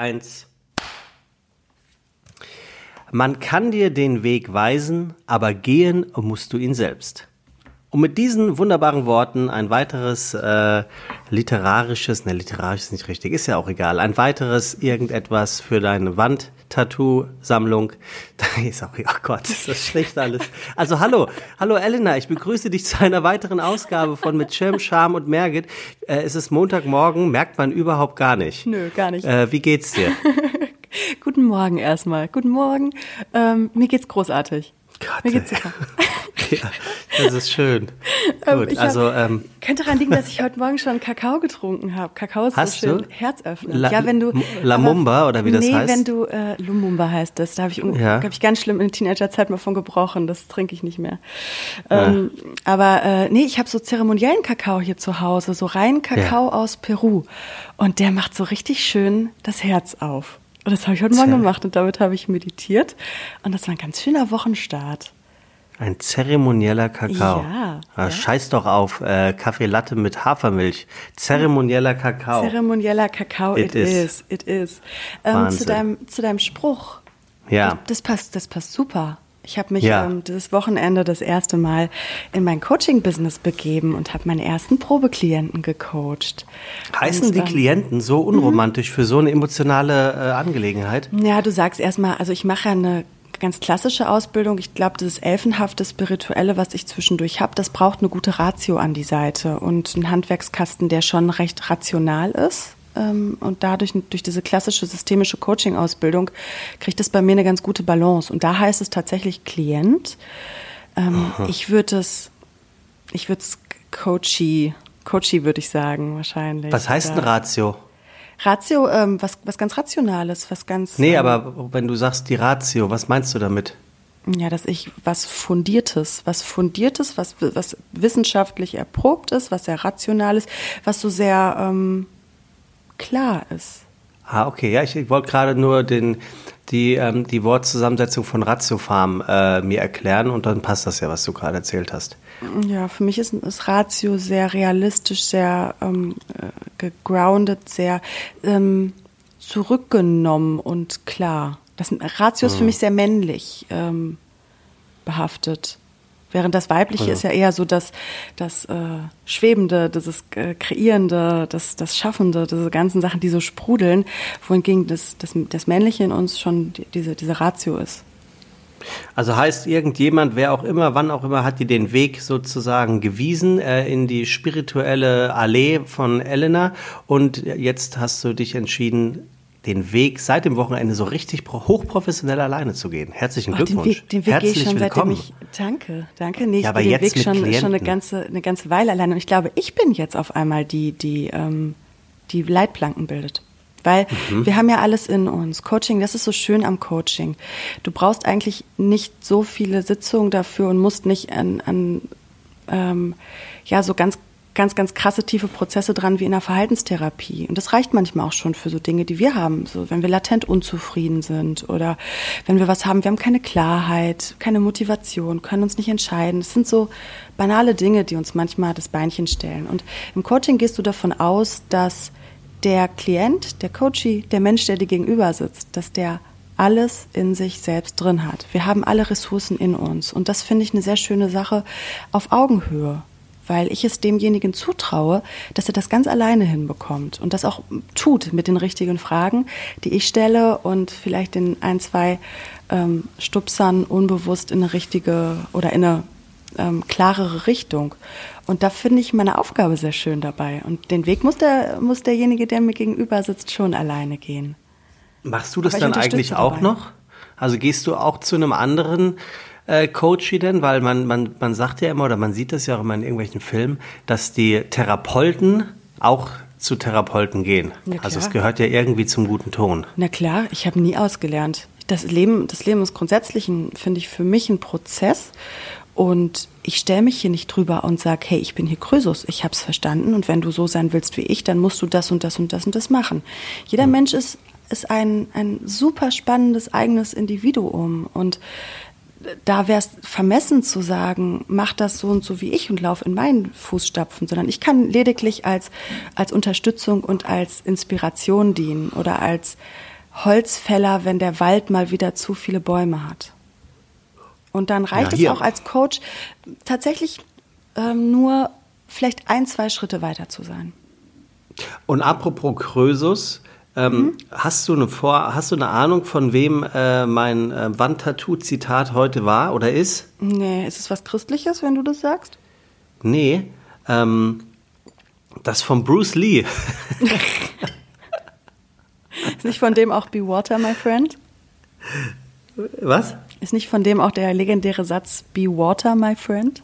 Eins. Man kann dir den Weg weisen, aber gehen musst du ihn selbst. Und mit diesen wunderbaren Worten ein weiteres äh, literarisches, ne, literarisch ist nicht richtig, ist ja auch egal, ein weiteres irgendetwas für deine Wand-Tattoo-Sammlung. Da ist auch, oh Gott, ist das schlecht alles. Also hallo, hallo Elena, ich begrüße dich zu einer weiteren Ausgabe von Mit Schirm, Charme und Mergit. Äh, es ist Montagmorgen, merkt man überhaupt gar nicht. Nö, gar nicht. Äh, wie geht's dir? Guten Morgen erstmal. Guten Morgen. Ähm, mir geht's großartig. Gott, Mir geht's super. ja, das ist schön. Ähm, Gut, ich also hab, ähm, könnte daran liegen, dass ich heute Morgen schon Kakao getrunken habe. Kakao ist Hast so schön herzöffnend. Ja, wenn du La aber- Mumba oder wie das nee, heißt? wenn du äh, Lumumba heißt das, da habe ich, Ja. hab ich ganz schlimm in Teenagerzeit mal von gebrochen. Das trinke ich nicht mehr. Ähm, aber äh, nee, ich habe so zeremoniellen Kakao hier zu Hause, so rein Kakao Ja. aus Peru, und der macht so richtig schön das Herz auf. Und das habe ich heute Morgen gemacht und damit habe ich meditiert. Und das war ein ganz schöner Wochenstart. ein zeremonieller Kakao. Ja, Ah, ja. Scheiß doch auf äh, Kaffee Latte mit Hafermilch. Zeremonieller Kakao. Zeremonieller Kakao, It it, is. is, it is. Ähm, zu, deinem, zu deinem Spruch. Ja. Das passt, das passt super. Ich habe mich Ja. ähm, dieses Wochenende das erste Mal in mein Coaching-Business begeben und habe meinen ersten Probeklienten gecoacht. Heißen und, die ähm, Klienten so unromantisch für so eine emotionale äh, Angelegenheit? Ja, du sagst erstmal, also ich mache ja eine ganz klassische Ausbildung. Ich glaube, dieses elfenhafte Spirituelle, was ich zwischendurch habe, das braucht eine gute Ratio an die Seite und einen Handwerkskasten, der schon recht rational ist. Ähm, Und dadurch, durch diese klassische systemische Coaching-Ausbildung, kriegt es bei mir eine ganz gute Balance. Und da heißt es tatsächlich Klient. Ähm, ich würde es, ich würde es Coachie, Coachie würde ich sagen, wahrscheinlich. Was heißt ein Ratio? Ratio, ähm, was, was ganz Rationales, was ganz. Nee, ähm, aber wenn du sagst die Ratio, was meinst du damit? Ja, dass ich was Fundiertes, was Fundiertes, was, was wissenschaftlich erprobt ist, was sehr rational ist, was so sehr ähm, klar ist. Ah, okay, ja, ich, ich wollte gerade nur den, die, ähm, die Wortzusammensetzung von Ratiofarm äh, mir erklären und dann passt das ja, was du gerade erzählt hast. Ja, für mich ist, ist Ratio sehr realistisch, sehr ähm, äh, gegroundet, sehr ähm, zurückgenommen und klar. Das Ratio ist für mich sehr männlich ähm, behaftet. Während das Weibliche ist ja eher so das, das äh, Schwebende, dieses äh, Kreierende, das, das Schaffende, diese ganzen Sachen, die so sprudeln, wohingegen das, das, das Männliche in uns schon die, diese, diese Ratio ist. Also heißt irgendjemand, wer auch immer, wann auch immer, hat dir den Weg sozusagen gewiesen äh, in die spirituelle Allee von Elena und jetzt hast du dich entschieden, den Weg seit dem Wochenende so richtig pro- hochprofessionell alleine zu gehen. Herzlichen Ach, den Glückwunsch. Weg, den Weg gehe Herzlich ich schon willkommen. seitdem ich. Danke, danke. Nee, ich Ja, aber gehe den Weg schon, schon eine ganze, eine ganze Weile alleine. Und ich glaube, ich bin jetzt auf einmal die, die, ähm, die Leitplanken bildet. Weil Mhm. wir haben ja alles in uns. Coaching, das ist so schön am Coaching. Du brauchst eigentlich nicht so viele Sitzungen dafür und musst nicht an, an ähm, ja, so ganz, ganz, ganz krasse tiefe Prozesse dran wie in der Verhaltenstherapie. Und das reicht manchmal auch schon für so Dinge, die wir haben. So, wenn wir latent unzufrieden sind oder wenn wir was haben, wir haben keine Klarheit, keine Motivation, können uns nicht entscheiden. Das sind so banale Dinge, die uns manchmal das Beinchen stellen. Und im Coaching gehst du davon aus, dass der Klient, der Coachee, der Mensch, der dir gegenüber sitzt, dass der alles in sich selbst drin hat. Wir haben alle Ressourcen in uns. Und das finde ich eine sehr schöne Sache auf Augenhöhe, weil ich es demjenigen zutraue, dass er das ganz alleine hinbekommt und das auch tut mit den richtigen Fragen, die ich stelle und vielleicht in ein, zwei ähm, Stupsern unbewusst in eine richtige oder in eine ähm, klarere Richtung. Und da finde ich meine Aufgabe sehr schön dabei. Und den Weg muss, der, muss derjenige, der mir gegenüber sitzt, schon alleine gehen. Machst du das dann eigentlich auch dabei. noch? Also gehst du auch zu einem anderen äh, Coachy denn? Weil man, man, man sagt ja immer, oder man sieht das ja auch immer in irgendwelchen Filmen, dass die Therapeuten auch zu Therapeuten gehen. Also es gehört ja irgendwie zum guten Ton. Na klar, ich habe nie ausgelernt. Das Leben, das Leben ist grundsätzlich, finde ich, für mich ein Prozess. Und ich stelle mich hier nicht drüber und sage, hey, ich bin hier Krösus, ich habe es verstanden und wenn du so sein willst wie ich, dann musst du das und das und das und das machen. Jeder Mensch ist, ist ein, ein super spannendes eigenes Individuum und da wäre es vermessen zu sagen, mach das so und so wie ich und lauf in meinen Fußstapfen, sondern ich kann lediglich als, als Unterstützung und als Inspiration dienen oder als, Holzfäller, wenn der Wald mal wieder zu viele Bäume hat. Und dann reicht ja, es auch als Coach tatsächlich ähm, nur vielleicht ein, zwei Schritte weiter zu sein. Und apropos Krösus, ähm, mhm. hast, du eine Vor hast du eine Ahnung, von wem äh, mein äh, Wandtattoo-Zitat heute war oder ist? Nee, ist es was Christliches, wenn du das sagst? Nee, ähm, das von Bruce Lee. ist nicht von dem auch Be Water, my friend? Was? Ist nicht von dem auch der legendäre Satz Be Water, my friend?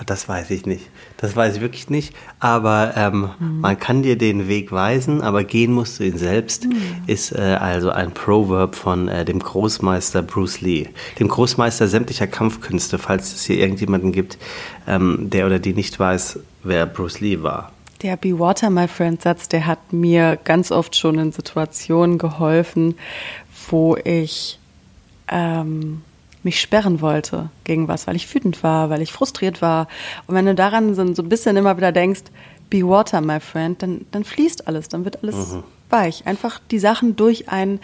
Ah, das weiß ich nicht. Das weiß ich wirklich nicht. Aber ähm, mhm. man kann dir den Weg weisen, aber gehen musst du ihn selbst. Mhm. Ist äh, also ein Proverb von äh, dem Großmeister Bruce Lee, dem Großmeister sämtlicher Kampfkünste, falls es hier irgendjemanden gibt, ähm, der oder die nicht weiß, wer Bruce Lee war. Der Be Water, my friend Satz, der hat mir ganz oft schon in Situationen geholfen, wo ich ähm, mich sperren wollte gegen was, weil ich wütend war, weil ich frustriert war. Und wenn du daran so, so ein bisschen immer wieder denkst, be water, my friend, dann, dann fließt alles, dann wird alles mhm. weich. Einfach die Sachen durch einen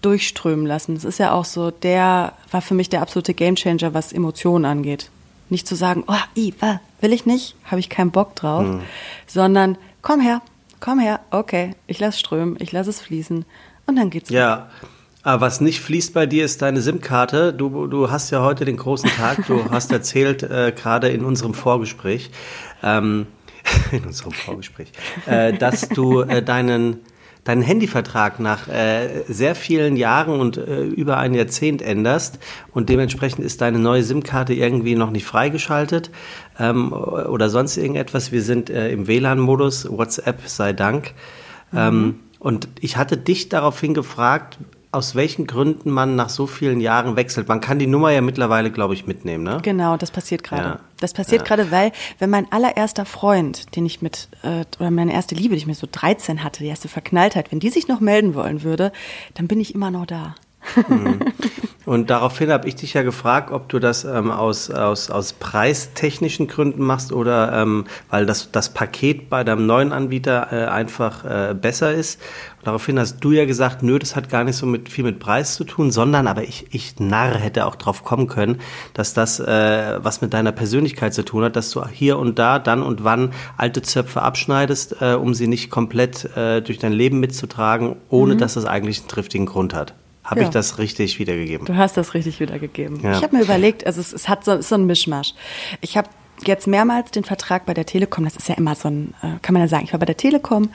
durchströmen lassen. Das ist ja auch so, der war für mich der absolute Gamechanger, was Emotionen angeht. Nicht zu sagen, oh, i, will ich nicht, habe ich keinen Bock drauf, mhm. sondern komm her, komm her, okay, ich lass strömen, ich lass es fließen und dann geht's. Ja. Weg. Aber was nicht fließt bei dir, ist deine SIM-Karte. Du, du hast ja heute den großen Tag. Du hast erzählt, äh, gerade in unserem Vorgespräch, ähm, in unserem Vorgespräch, äh, dass du äh, deinen, deinen Handyvertrag nach äh, sehr vielen Jahren und äh, über ein Jahrzehnt änderst und dementsprechend ist deine neue SIM-Karte irgendwie noch nicht freigeschaltet ähm, oder sonst irgendetwas. Wir sind äh, im WLAN-Modus, WhatsApp sei Dank. Mhm. Ähm, und ich hatte dich daraufhin gefragt, aus welchen Gründen man nach so vielen Jahren wechselt. Man kann die Nummer ja mittlerweile, glaube ich, mitnehmen, ne? Genau, das passiert gerade. Ja. Das passiert ja. gerade, weil, wenn mein allererster Freund, den ich mit, äh, oder meine erste Liebe, die ich mir so 13 hatte, die erste Verknalltheit, wenn die sich noch melden wollen würde, dann bin ich immer noch da. Mhm. Und daraufhin habe ich dich ja gefragt, ob du das ähm, aus, aus, aus preistechnischen Gründen machst oder ähm, weil das, das Paket bei deinem neuen Anbieter äh, einfach äh, besser ist. Und daraufhin hast du ja gesagt, nö, das hat gar nicht so mit, viel mit Preis zu tun, sondern aber ich, ich Narr hätte auch drauf kommen können, dass das äh, was mit deiner Persönlichkeit zu tun hat, dass du hier und da, dann und wann alte Zöpfe abschneidest, äh, um sie nicht komplett äh, durch dein Leben mitzutragen, ohne mhm. dass das eigentlich einen triftigen Grund hat. Habe ja. ich das richtig wiedergegeben? Du hast das richtig wiedergegeben. Ja. Ich habe mir überlegt, also es, es hat so, ist so ein Mischmasch. Ich habe jetzt mehrmals den Vertrag bei der Telekom, das ist ja immer so ein, äh, kann man ja sagen, ich war bei der Telekom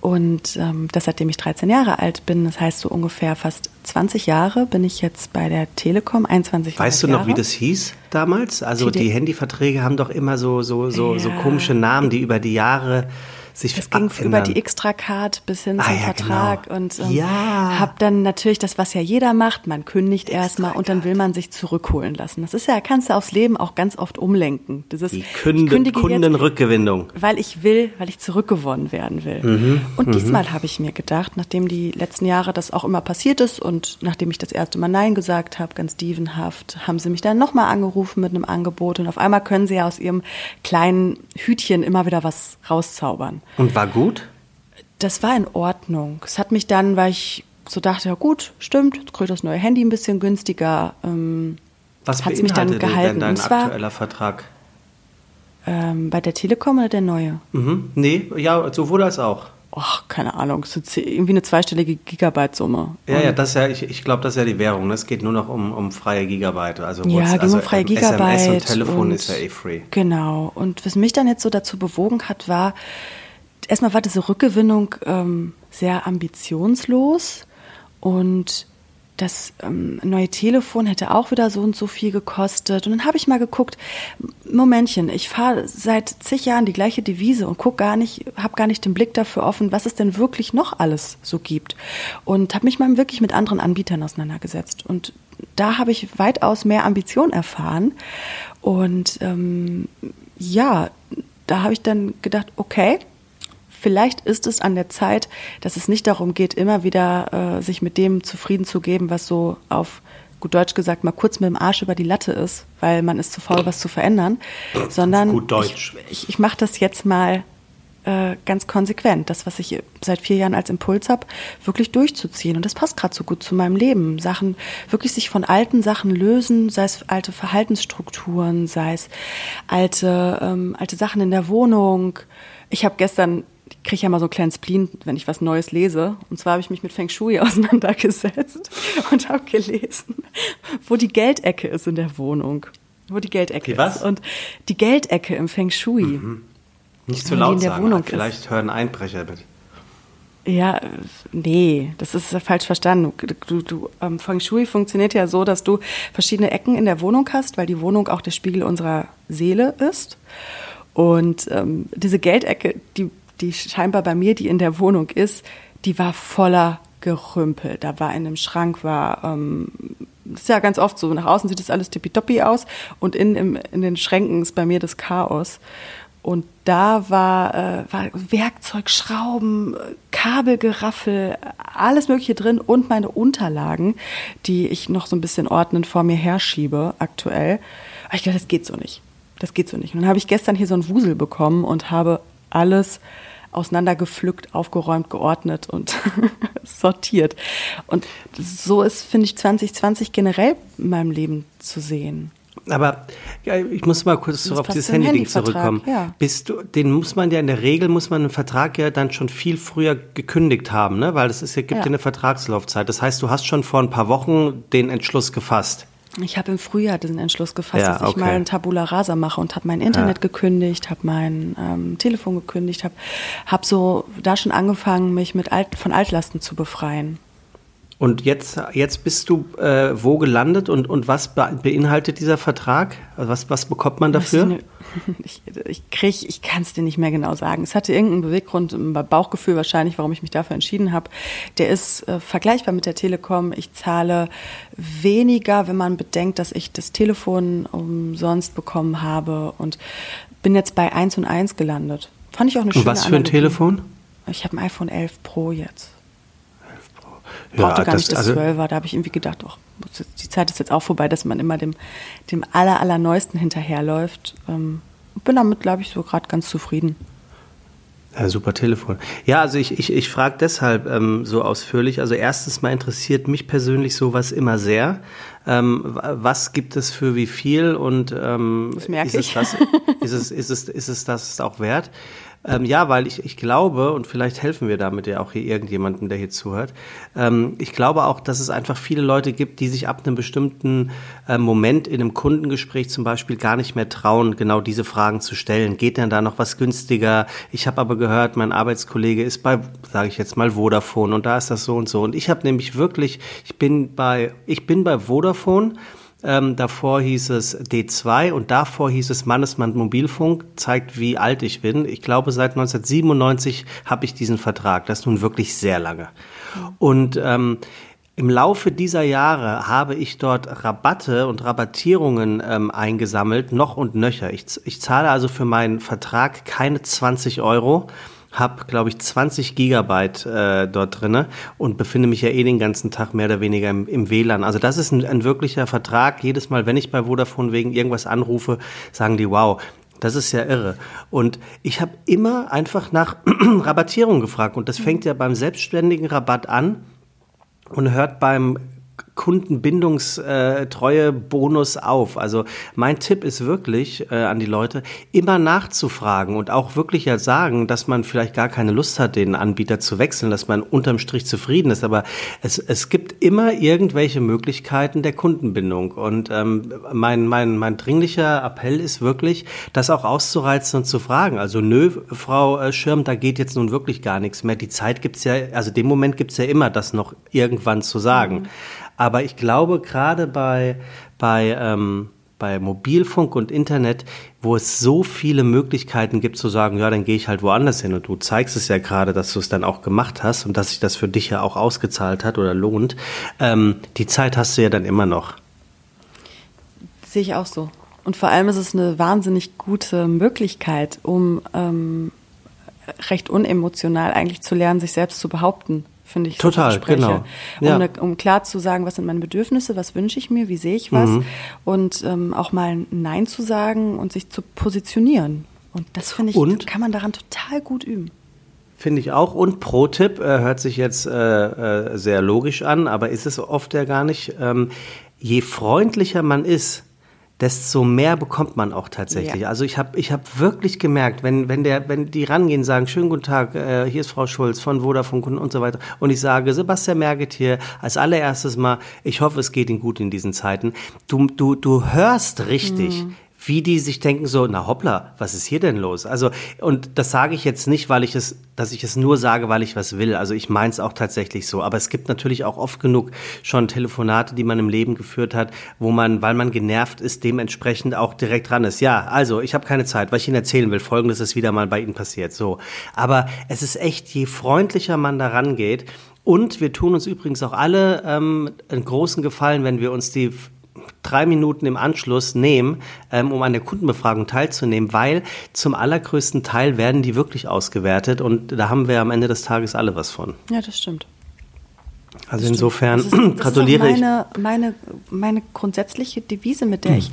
und ähm, das seitdem ich 13 Jahre alt bin, das heißt so ungefähr fast 20 Jahre bin ich jetzt bei der Telekom, 21 Jahre. Weißt du noch, wie das hieß damals? Also die, die Handyverträge haben doch immer so, so, so, ja. so komische Namen, die über die Jahre sich Es ging über die Extra-Card bis hin ah, zum ja, Vertrag genau. und ähm, ja. habe dann natürlich das, was ja jeder macht, man kündigt erstmal und dann will man sich zurückholen lassen. Das ist ja, kannst du aufs Leben auch ganz oft umlenken. Dieses, die Kunde, Kundenrückgewinnung. Weil ich will, weil ich zurückgewonnen werden will. Mhm, und mhm. diesmal habe ich mir gedacht, nachdem die letzten Jahre das auch immer passiert ist und nachdem ich das erste Mal Nein gesagt habe, ganz dievenhaft, haben sie mich dann nochmal angerufen mit einem Angebot und auf einmal können sie ja aus ihrem kleinen Hütchen immer wieder was rauszaubern. Und war gut? Das war in Ordnung. Es hat mich dann, weil ich so dachte, ja gut, stimmt, jetzt kriege ich das neue Handy ein bisschen günstiger. Ähm, Was hat mich dann gehalten? denn dein aktueller Vertrag? Ähm, bei der Telekom oder der neue? Mhm. Nee, ja, sowohl als auch. Ach, keine Ahnung, es ist irgendwie eine zweistellige Gigabyte-Summe. Ja, ja, das ist ja, ich, ich glaube, das ist ja die Währung. Ne? Es geht nur noch um, um freie Gigabyte. Also ja, geht also um freie Gigabyte. SMS und Telefon und, ist ja eh free. Genau. Und was mich dann jetzt so dazu bewogen hat, war, erstmal war diese Rückgewinnung ähm, sehr ambitionslos und das ähm, neue Telefon hätte auch wieder so und so viel gekostet. Und dann habe ich mal geguckt, Momentchen, ich fahre seit zig Jahren die gleiche Devise und guck gar nicht, habe gar nicht den Blick dafür offen, was es denn wirklich noch alles so gibt. Und habe mich mal wirklich mit anderen Anbietern auseinandergesetzt. Und da habe ich weitaus mehr Ambition erfahren. Und ähm, ja, da habe ich dann gedacht, okay, vielleicht ist es an der Zeit, dass es nicht darum geht, immer wieder äh, sich mit dem zufrieden zu geben, was so auf gut Deutsch gesagt mal kurz mit dem Arsch über die Latte ist, weil man ist zu faul, was zu verändern, sondern gut Deutsch. ich, ich, ich mache das jetzt mal äh, ganz konsequent, das, was ich seit vier Jahren als Impuls habe, wirklich durchzuziehen. Und das passt gerade so gut zu meinem Leben. Sachen, wirklich sich von alten Sachen lösen, sei es alte Verhaltensstrukturen, sei es alte, ähm, alte Sachen in der Wohnung. Ich habe gestern ich kriege ja mal so einen kleinen Spleen, wenn ich was Neues lese. Und zwar habe ich mich mit Feng Shui auseinandergesetzt und habe gelesen, wo die Geldecke ist in der Wohnung. Wo die Geldecke die was? ist. Und die Geldecke im Feng Shui. Mhm. Nicht zu laut sagen, Wohnung vielleicht ist. hören Einbrecher mit. Ja, nee, das ist falsch verstanden. Du, du, ähm, Feng Shui funktioniert ja so, dass du verschiedene Ecken in der Wohnung hast, weil die Wohnung auch der Spiegel unserer Seele ist. Und ähm, diese Geldecke, die die scheinbar bei mir, die in der Wohnung ist, die war voller Gerümpel. Da war in dem Schrank war, ähm, ist ja ganz oft so, nach außen sieht das alles tippitoppi aus und in, im, in den Schränken ist bei mir das Chaos. Und da war, äh, war Werkzeug, Schrauben, Kabelgeraffel, alles Mögliche drin und meine Unterlagen, die ich noch so ein bisschen ordnend vor mir herschiebe aktuell. Aber ich dachte, das geht so nicht. Das geht so nicht. Und dann habe ich gestern hier so einen Wusel bekommen und habe alles auseinandergepflückt, aufgeräumt, geordnet und sortiert. Und so ist, finde ich, 2020 generell in meinem Leben zu sehen. Aber ja, ich muss mal kurz das auf dieses Handy-Ding zurückkommen. Ja. Bist du, den muss man ja in der Regel, muss man einen Vertrag ja dann schon viel früher gekündigt haben, ne? weil es ist, gibt ja. ja eine Vertragslaufzeit. Das heißt, du hast schon vor ein paar Wochen den Entschluss gefasst. Ich habe im Frühjahr diesen Entschluss gefasst, ja, dass ich mal ein Tabula Rasa mache und habe mein Internet ja. gekündigt, habe mein ähm, Telefon gekündigt, habe hab so da schon angefangen, mich mit Alt, von Altlasten zu befreien. Und jetzt, jetzt bist du äh, wo gelandet und, und was beinhaltet dieser Vertrag? Also was, was bekommt man dafür? Ich, ich krieg, ich kann es dir nicht mehr genau sagen. Es hatte irgendeinen Beweggrund, ein Bauchgefühl wahrscheinlich, warum ich mich dafür entschieden habe. Der ist äh, vergleichbar mit der Telekom. Ich zahle weniger, wenn man bedenkt, dass ich das Telefon umsonst bekommen habe und bin jetzt bei 1 und 1 gelandet. Fand ich auch eine schöne Und was für ein Telefon? Ich habe ein iPhone 11 Pro jetzt. Brauchte ja, gar nicht das also 12er. Da habe ich irgendwie gedacht, oh, die Zeit ist jetzt auch vorbei, dass man immer dem, dem aller, allerneuesten hinterherläuft. Ähm, bin damit, glaube ich, so gerade ganz zufrieden. Ja, super Telefon. Ja, also ich, ich, ich frage deshalb ähm, so ausführlich. Also erstens mal interessiert mich persönlich sowas immer sehr. Ähm, was gibt es für wie viel und ähm, das ist. Es das, ist, es, ist, es, ist es das auch wert? Ähm, ja, weil ich, ich glaube, und vielleicht helfen wir damit ja auch hier irgendjemandem, der hier zuhört, ähm, ich glaube auch, dass es einfach viele Leute gibt, die sich ab einem bestimmten äh, Moment in einem Kundengespräch zum Beispiel gar nicht mehr trauen, genau diese Fragen zu stellen. Geht denn da noch was günstiger? Ich habe aber gehört, mein Arbeitskollege ist bei, sage ich jetzt mal, Vodafone und da ist das so und so. Und ich habe nämlich wirklich, ich bin bei, ich bin bei Vodafone ähm, davor hieß es D2 und davor hieß es Mannesmann Mobilfunk. Zeigt, wie alt ich bin. Ich glaube, seit 1997 habe ich diesen Vertrag. Das ist nun wirklich sehr lange. Und ähm, im Laufe dieser Jahre habe ich dort Rabatte und Rabattierungen ähm, eingesammelt, noch und nöcher. Ich, ich zahle also für meinen Vertrag keine 20 Euro habe, glaube ich, 20 Gigabyte äh, dort drinne und befinde mich ja eh den ganzen Tag mehr oder weniger im, im WLAN. Also das ist ein, ein wirklicher Vertrag. Jedes Mal, wenn ich bei Vodafone wegen irgendwas anrufe, sagen die, wow, das ist ja irre. Und ich habe immer einfach nach Rabattierung gefragt. Und das fängt ja beim selbstständigen Rabatt an und hört beim Kundenbindungstreue Bonus auf. Also mein Tipp ist wirklich äh, an die Leute, immer nachzufragen und auch wirklich ja sagen, dass man vielleicht gar keine Lust hat, den Anbieter zu wechseln, dass man unterm Strich zufrieden ist. Aber es, es gibt immer irgendwelche Möglichkeiten der Kundenbindung. Und ähm, mein, mein, mein dringlicher Appell ist wirklich, das auch auszureizen und zu fragen. Also nö, Frau äh, Schirm, da geht jetzt nun wirklich gar nichts mehr. Die Zeit gibt's ja, also den Moment gibt's ja immer, das noch irgendwann zu sagen. Mhm. Aber ich glaube, gerade bei, bei, ähm, bei Mobilfunk und Internet, wo es so viele Möglichkeiten gibt zu sagen, ja, dann gehe ich halt woanders hin. Und du zeigst es ja gerade, dass du es dann auch gemacht hast und dass sich das für dich ja auch ausgezahlt hat oder lohnt. Ähm, die Zeit hast du ja dann immer noch. Sehe ich auch so. Und vor allem ist es eine wahnsinnig gute Möglichkeit, um ähm, recht unemotional eigentlich zu lernen, sich selbst zu behaupten finde ich. Total, genau. Ja. Um, ne, um, klar zu sagen, was sind meine Bedürfnisse, was wünsche ich mir, wie sehe ich was mhm. und ähm, auch mal Nein zu sagen und sich zu positionieren. Und das finde ich, Und? kann man daran total gut üben. Finde ich auch. Und Pro-Tipp, äh, hört sich jetzt äh, äh, sehr logisch an, aber ist es oft ja gar nicht. Ähm, je freundlicher man ist, desto mehr bekommt man auch tatsächlich. Ja. Also ich habe ich hab wirklich gemerkt, wenn, wenn, der, wenn die rangehen, sagen, schönen guten Tag, äh, hier ist Frau Schulz von Vodafone Kunden und so weiter. Und ich sage, Sebastian Merget hier, als allererstes mal, ich hoffe, es geht Ihnen gut in diesen Zeiten. Du, du, du hörst richtig, wie die sich denken so, na hoppla, was ist hier denn los? Also, und das sage ich jetzt nicht, weil ich es, dass ich es nur sage, weil ich was will. Also ich meine es auch tatsächlich so. Aber es gibt natürlich auch oft genug schon Telefonate, die man im Leben geführt hat, wo man, weil man genervt ist, dementsprechend auch direkt dran ist. Ja, also ich habe keine Zeit, was ich Ihnen erzählen will. Folgendes ist wieder mal bei Ihnen passiert. So. Aber es ist echt, je freundlicher man da rangeht, und wir tun uns übrigens auch alle ähm, einen großen Gefallen, wenn wir uns die drei Minuten im Anschluss nehmen, ähm, um an der Kundenbefragung teilzunehmen, weil zum allergrößten Teil werden die wirklich ausgewertet und da haben wir am Ende des Tages alle was von. Ja, das stimmt. Also insofern Das ist, das gratuliere ist ich. auch meine, meine, meine grundsätzliche Devise, mit der ich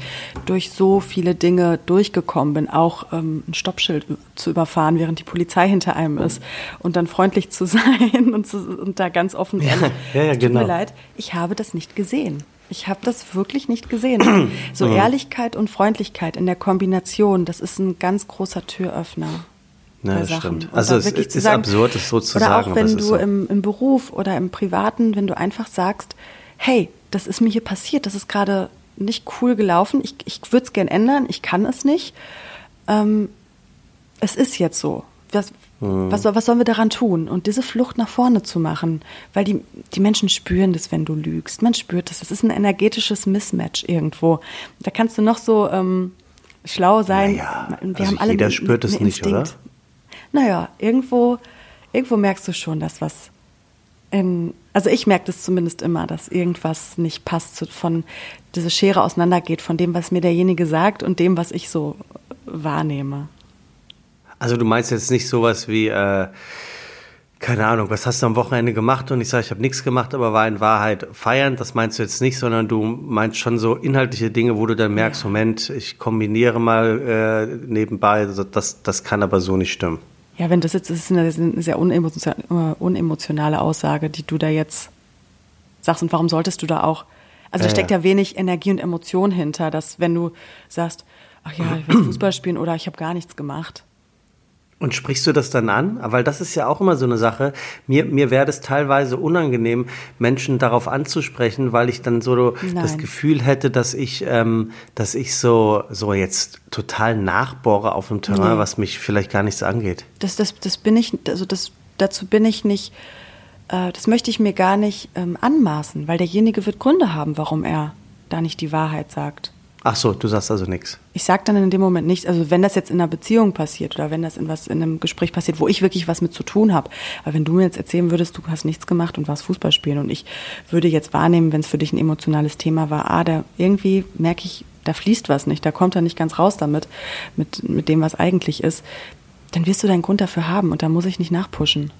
durch so viele Dinge durchgekommen bin, auch ähm, ein Stoppschild zu überfahren, während die Polizei hinter einem ist und dann freundlich zu sein und, zu, und da ganz offen zu sein. Ja, ja, Es tut genau. mir leid, ich habe das nicht gesehen. Ich habe das wirklich nicht gesehen. So Ehrlichkeit und Freundlichkeit in der Kombination, das ist ein ganz großer Türöffner. Ja, das Sachen. stimmt. Und Also es ist sagen- absurd, es so zu oder sagen, auch wenn du so. im, im Beruf oder im Privaten, wenn du einfach sagst, hey, das ist mir hier passiert, das ist gerade nicht cool gelaufen, ich, ich würde es gern ändern, ich kann es nicht. Ähm, es ist jetzt so. Was, Mhm. was, was sollen wir daran tun? Und diese Flucht nach vorne zu machen, weil die, die Menschen spüren das, wenn du lügst. Man spürt das. Das ist ein energetisches Mismatch irgendwo. Da kannst du noch so ähm, schlau sein. Naja, wir also haben alle jeder spürt es einen nicht, oder? Naja, irgendwo, irgendwo merkst du schon, dass was in, also ich merke das zumindest immer, dass irgendwas nicht passt, zu, von diese Schere auseinandergeht von dem, was mir derjenige sagt und dem, was ich so wahrnehme. Also du meinst jetzt nicht sowas wie, äh, keine Ahnung, was hast du am Wochenende gemacht? Und ich sage, ich habe nichts gemacht, aber war in Wahrheit feiern. Das meinst du jetzt nicht, sondern du meinst schon so inhaltliche Dinge, wo du dann merkst, Moment, ich kombiniere mal äh, nebenbei, also das, das kann aber so nicht stimmen. Ja, wenn das jetzt das ist eine, eine sehr unemotionale, Aussage, die du da jetzt sagst und warum solltest du da auch? Also da Ja, steckt ja. ja wenig Energie und Emotion hinter, dass wenn du sagst, ach ja, ich will Fußball spielen oder ich habe gar nichts gemacht. Und sprichst du das dann an? Weil das ist ja auch immer so eine Sache. Mir, mir wäre es teilweise unangenehm, Menschen darauf anzusprechen, weil ich dann so das Nein. Gefühl hätte, dass ich, ähm, dass ich so, so jetzt total nachbohre auf einem Terrain, Nee. was mich vielleicht gar nichts angeht. Das, das, das bin ich, also das, dazu bin ich nicht, äh, das möchte ich mir gar nicht ähm, anmaßen, weil derjenige wird Gründe haben, warum er da nicht die Wahrheit sagt. Ach so, du sagst also nichts. Ich sage dann in dem Moment nichts, also wenn das jetzt in einer Beziehung passiert oder wenn das in was in einem Gespräch passiert, wo ich wirklich was mit zu tun habe. Aber wenn du mir jetzt erzählen würdest, du hast nichts gemacht und warst Fußball spielen und ich würde jetzt wahrnehmen, wenn es für dich ein emotionales Thema war, ah, da irgendwie merke ich, da fließt was nicht, da kommt er nicht ganz raus damit, mit, mit dem, was eigentlich ist, dann wirst du deinen Grund dafür haben und da muss ich nicht nachpushen.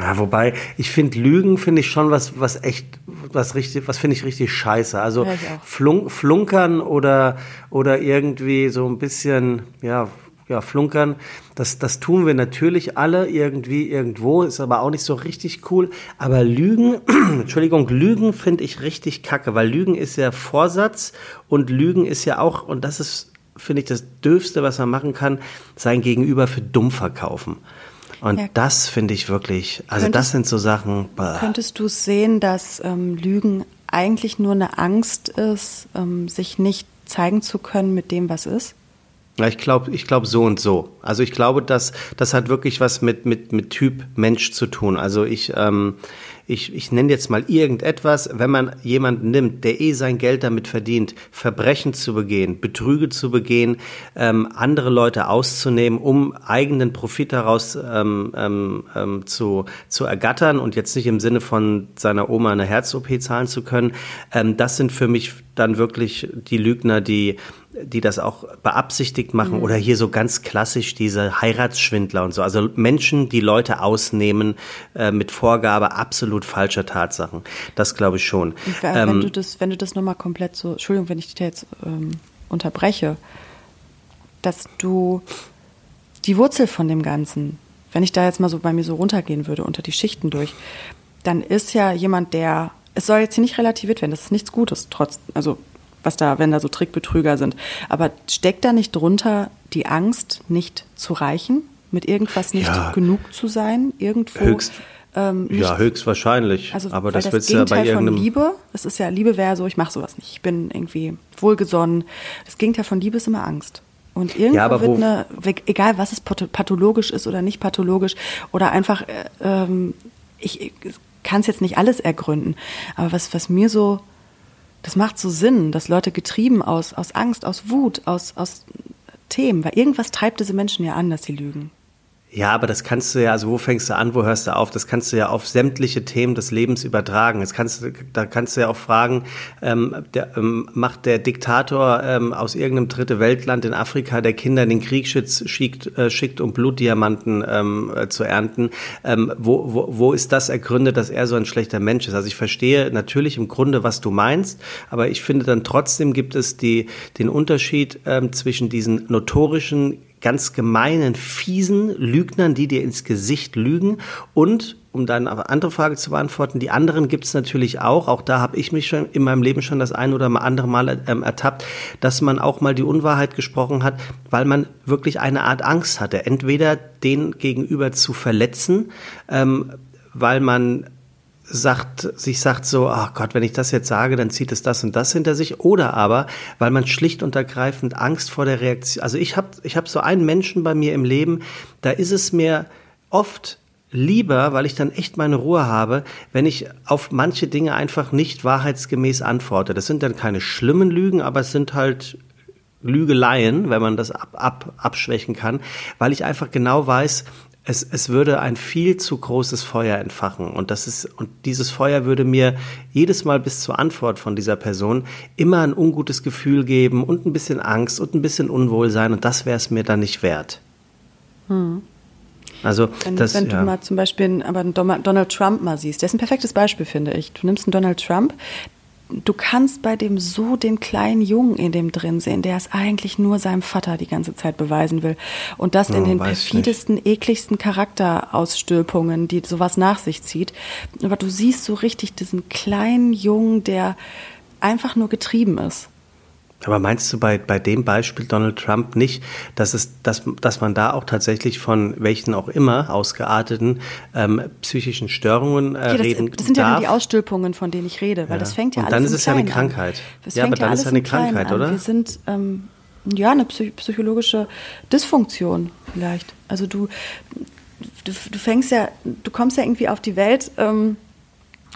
Ja, wobei, ich finde Lügen finde ich schon was, was echt, was richtig, was finde ich richtig scheiße. Also Ja, flunk, flunkern oder, oder irgendwie so ein bisschen, ja, ja, flunkern, das, das tun wir natürlich alle irgendwie irgendwo, ist aber auch nicht so richtig cool. Aber Lügen, Entschuldigung, Lügen finde ich richtig kacke, weil Lügen ist ja Vorsatz und Lügen ist ja auch, und das ist, finde ich, das Dürfste, was man machen kann, sein Gegenüber für dumm verkaufen. Und Ja. das finde ich wirklich, also Könntest- das sind so Sachen. bah. Könntest du sehen, dass ähm, Lügen eigentlich nur eine Angst ist, ähm, sich nicht zeigen zu können mit dem, was ist? Ja, ich glaube, ich glaube so und so. Also ich glaube, dass das hat wirklich was mit mit mit Typ Mensch zu tun. Also ich ähm, ich, ich nenne jetzt mal irgendetwas, wenn man jemanden nimmt, der eh sein Geld damit verdient, Verbrechen zu begehen, Betrüge zu begehen, ähm, andere Leute auszunehmen, um eigenen Profit daraus ähm, ähm, ähm, zu, zu ergattern und jetzt nicht im Sinne von seiner Oma eine Herz-OP zahlen zu können, ähm, das sind für mich dann wirklich die Lügner, die die das auch beabsichtigt machen oder hier so ganz klassisch diese Heiratsschwindler und so. Also Menschen, die Leute ausnehmen äh, mit Vorgabe absolut falscher Tatsachen. Das glaube ich schon. Wer- Ähm, wenn du das, wenn du das nochmal komplett so, Entschuldigung, wenn ich dich da jetzt ähm, unterbreche, dass du die Wurzel von dem Ganzen, wenn ich da jetzt mal so bei mir so runtergehen würde, unter die Schichten durch, dann ist ja jemand, der, es soll jetzt hier nicht relativiert werden, das ist nichts Gutes, trotz, also was da, wenn da so Trickbetrüger sind. Aber steckt da nicht drunter die Angst, nicht zu reichen, mit irgendwas nicht ja. genug zu sein, irgendwo? Höchst, ähm, nicht, ja, höchstwahrscheinlich. Also, aber das, das ja bei irgendeinem von Liebe, das ist ja Liebe wäre so, ich mache sowas nicht, ich bin irgendwie wohlgesonnen. Das Gegenteil von Liebe ist immer Angst. Und irgendwo ja, wird eine, egal was es pathologisch ist oder nicht pathologisch oder einfach, äh, ähm, ich kann es jetzt nicht alles ergründen, aber was, was mir so, das macht so Sinn, dass Leute getrieben aus, aus Angst, aus Wut, aus, aus Themen, weil irgendwas treibt diese Menschen ja an, dass sie lügen. Ja, aber das kannst du ja, also wo fängst du an, wo hörst du auf? Das kannst du ja auf sämtliche Themen des Lebens übertragen. Jetzt kannst da kannst du ja auch fragen, ähm, der, ähm, macht der Diktator ähm, aus irgendeinem dritte Weltland in Afrika, der Kinder in den Krieg schickt, schickt, äh, schickt um Blutdiamanten ähm, äh, zu ernten, ähm, wo, wo, wo ist das ergründet, dass er so ein schlechter Mensch ist? Also ich verstehe natürlich im Grunde, was du meinst, aber ich finde dann trotzdem gibt es die, den Unterschied ähm, zwischen diesen notorischen ganz gemeinen, fiesen Lügnern, die dir ins Gesicht lügen. Und, um deine andere Frage zu beantworten, die anderen gibt es natürlich auch. Auch da habe ich mich schon in meinem Leben schon das ein oder andere Mal ähm, ertappt, dass man auch mal die Unwahrheit gesprochen hat, weil man wirklich eine Art Angst hatte. Entweder den gegenüber zu verletzen, ähm, weil man sagt, sich sagt so, ach Gott, wenn ich das jetzt sage, dann zieht es das und das hinter sich. Oder aber, weil man schlicht und ergreifend Angst vor der Reaktion. Also ich habe ich hab so einen Menschen bei mir im Leben, da ist es mir oft lieber, weil ich dann echt meine Ruhe habe, wenn ich auf manche Dinge einfach nicht wahrheitsgemäß antworte. Das sind dann keine schlimmen Lügen, aber es sind halt Lügeleien, wenn man das ab, ab, abschwächen kann, weil ich einfach genau weiß, es, es würde ein viel zu großes Feuer entfachen. Und das ist, und dieses Feuer würde mir jedes Mal bis zur Antwort von dieser Person immer ein ungutes Gefühl geben und ein bisschen Angst und ein bisschen Unwohlsein. Und das wäre es mir dann nicht wert. Hm. Also, wenn, das, wenn du ja. mal zum Beispiel aber Donald Trump mal siehst, der ist ein perfektes Beispiel, finde ich. Du nimmst einen Donald Trump, du kannst bei dem so den kleinen Jungen in dem drin sehen, der es eigentlich nur seinem Vater die ganze Zeit beweisen will. Und das oh, in den perfidesten, nicht. ekligsten Charakterausstülpungen, die sowas nach sich zieht. Aber du siehst so richtig diesen kleinen Jungen, der einfach nur getrieben ist. Aber meinst du bei, bei dem Beispiel Donald Trump nicht, dass, es, dass, dass man da auch tatsächlich von welchen auch immer ausgearteten ähm, psychischen Störungen äh, okay, reden das, das sind darf? ja dann die Ausstülpungen, von denen ich rede, weil ja. das fängt ja Und alles dann ist es ja eine Krankheit. Ja, aber dann ist es eine Krankheit, oder? Wir sind ähm, ja eine psychologische Dysfunktion vielleicht. Also du, du, du fängst ja, du kommst ja irgendwie auf die Welt. Ähm,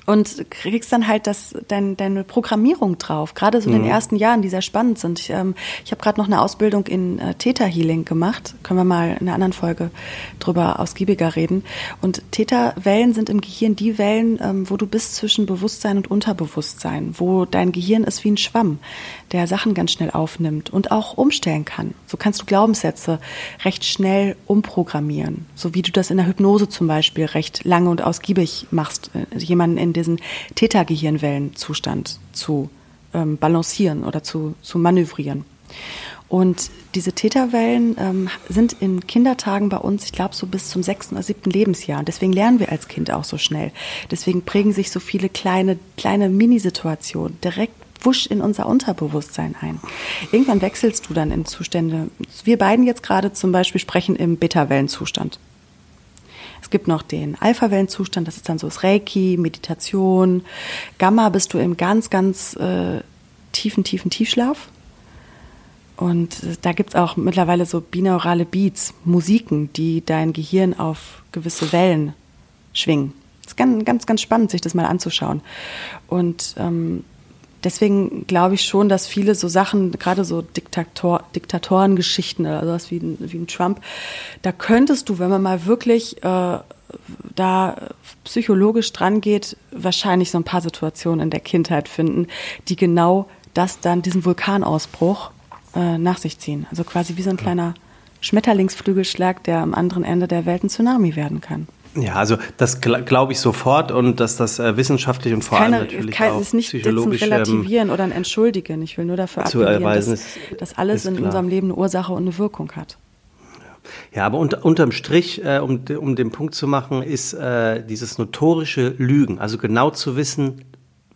und kriegst dann halt das, dein, deine Programmierung drauf, gerade so in den mhm. ersten Jahren, die sehr spannend sind. Ich, ähm, ich habe gerade noch eine Ausbildung in äh, Theta Healing gemacht, können wir mal in einer anderen Folge drüber ausgiebiger reden. Und Theta-Wellen sind im Gehirn die Wellen, ähm, wo du bist zwischen Bewusstsein und Unterbewusstsein, wo dein Gehirn ist wie ein Schwamm, der Sachen ganz schnell aufnimmt und auch umstellen kann. So kannst du Glaubenssätze recht schnell umprogrammieren, so wie du das in der Hypnose zum Beispiel recht lange und ausgiebig machst, äh, jemanden in diesen Theta-Gehirnwellenzustand zu ähm, balancieren oder zu, zu manövrieren. Und diese Theta-Wellen ähm, sind in Kindertagen bei uns, ich glaube, so bis zum sechsten oder siebten Lebensjahr. Und deswegen lernen wir als Kind auch so schnell. Deswegen prägen sich so viele kleine, kleine Minisituationen direkt wusch in unser Unterbewusstsein ein. Irgendwann wechselst du dann in Zustände. Wir beiden jetzt gerade zum Beispiel sprechen im Beta-Wellenzustand. Es gibt noch den Alpha-Wellenzustand, das ist dann so das Reiki, Meditation. Gamma bist du im ganz, ganz äh, tiefen, tiefen Tiefschlaf. Und äh, da gibt es auch mittlerweile so binaurale Beats, Musiken, die dein Gehirn auf gewisse Wellen schwingen. Es ist ganz, ganz, ganz spannend, sich das mal anzuschauen. Und ähm, deswegen glaube ich schon, dass viele so Sachen, gerade so Diktator, Diktatorengeschichten oder sowas wie, wie ein Trump, da könntest du, wenn man mal wirklich äh, da psychologisch dran geht, wahrscheinlich so ein paar Situationen in der Kindheit finden, die genau das dann, diesen Vulkanausbruch äh, nach sich ziehen. Also quasi wie so ein kleiner Schmetterlingsflügelschlag, der am anderen Ende der Welt ein Tsunami werden kann. Ja, also das gl glaube ich sofort und dass das äh, wissenschaftlich und vor Keine, allem natürlich kein, auch ist nicht ein psychologisch ähm, Relativieren oder ein Entschuldigen. Ich will nur dafür appellieren, erweisen, dass, ist- dass alles in klar. unserem Leben eine Ursache und eine Wirkung hat. Ja, aber unter, unterm Strich, äh, um, um den Punkt zu machen, ist äh, dieses notorische Lügen, also genau zu wissen,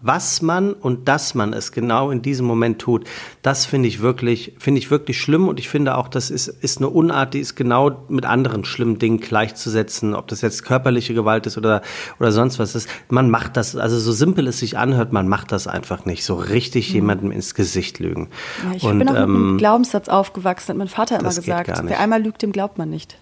was man und dass man es genau in diesem Moment tut, das finde ich wirklich, finde ich wirklich schlimm und ich finde auch, das ist, ist eine Unart, die ist genau mit anderen schlimmen Dingen gleichzusetzen, ob das jetzt körperliche Gewalt ist oder, oder sonst was ist. Man macht das, also so simpel es sich anhört, man macht das einfach nicht, so richtig jemandem ins Gesicht lügen. Ja, ich und, bin auch mit ähm, einem Glaubenssatz aufgewachsen, hat mein Vater immer gesagt, wer einmal lügt, dem glaubt man nicht.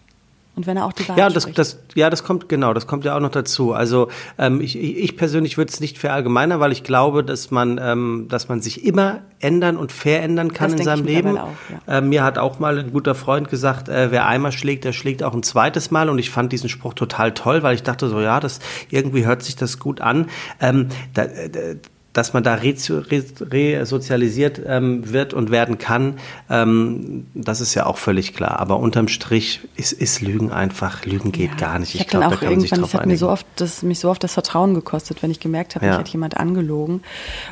Und wenn er auch die Wahrheit Ja, das, spricht. das, ja, das kommt genau, das kommt ja auch noch dazu. Also ähm, ich, ich ich persönlich würde es nicht verallgemeinern, weil ich glaube, dass man, ähm, dass man sich immer ändern und verändern kann Das in seinem Leben. auch, ja. ähm, mir hat auch mal ein guter Freund gesagt, äh, wer einmal schlägt, der schlägt auch ein zweites Mal. Und ich fand diesen Spruch total toll, weil ich dachte so, ja, das irgendwie hört sich das gut an. Ähm, da, äh, dass man da resozialisiert ähm, wird und werden kann, ähm, das ist ja auch völlig klar. Aber unterm Strich ist, ist Lügen einfach, Lügen geht Ja. gar nicht. Ich, Ich, glaube, da kann man sich irgendwann, drauf das hat mir einigen. so oft, das mich so oft das Vertrauen gekostet, wenn ich gemerkt habe, Ja. mich hat jemand angelogen.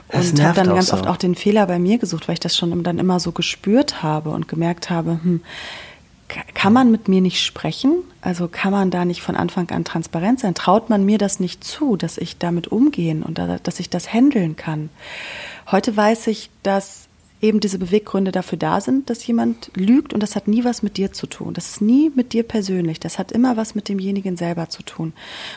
Und habe dann ganz so. oft auch den Fehler bei mir gesucht, weil ich das schon dann immer so gespürt habe und gemerkt habe, hm, kann man mit mir nicht sprechen? Also kann man da nicht von Anfang an transparent sein? Traut man mir das nicht zu, dass ich damit umgehen und da, dass ich das handeln kann? Heute weiß ich, dass eben diese Beweggründe dafür da sind, dass jemand lügt und das hat nie was mit dir zu tun. Das ist nie mit dir persönlich. Das hat immer was mit demjenigen selber zu tun.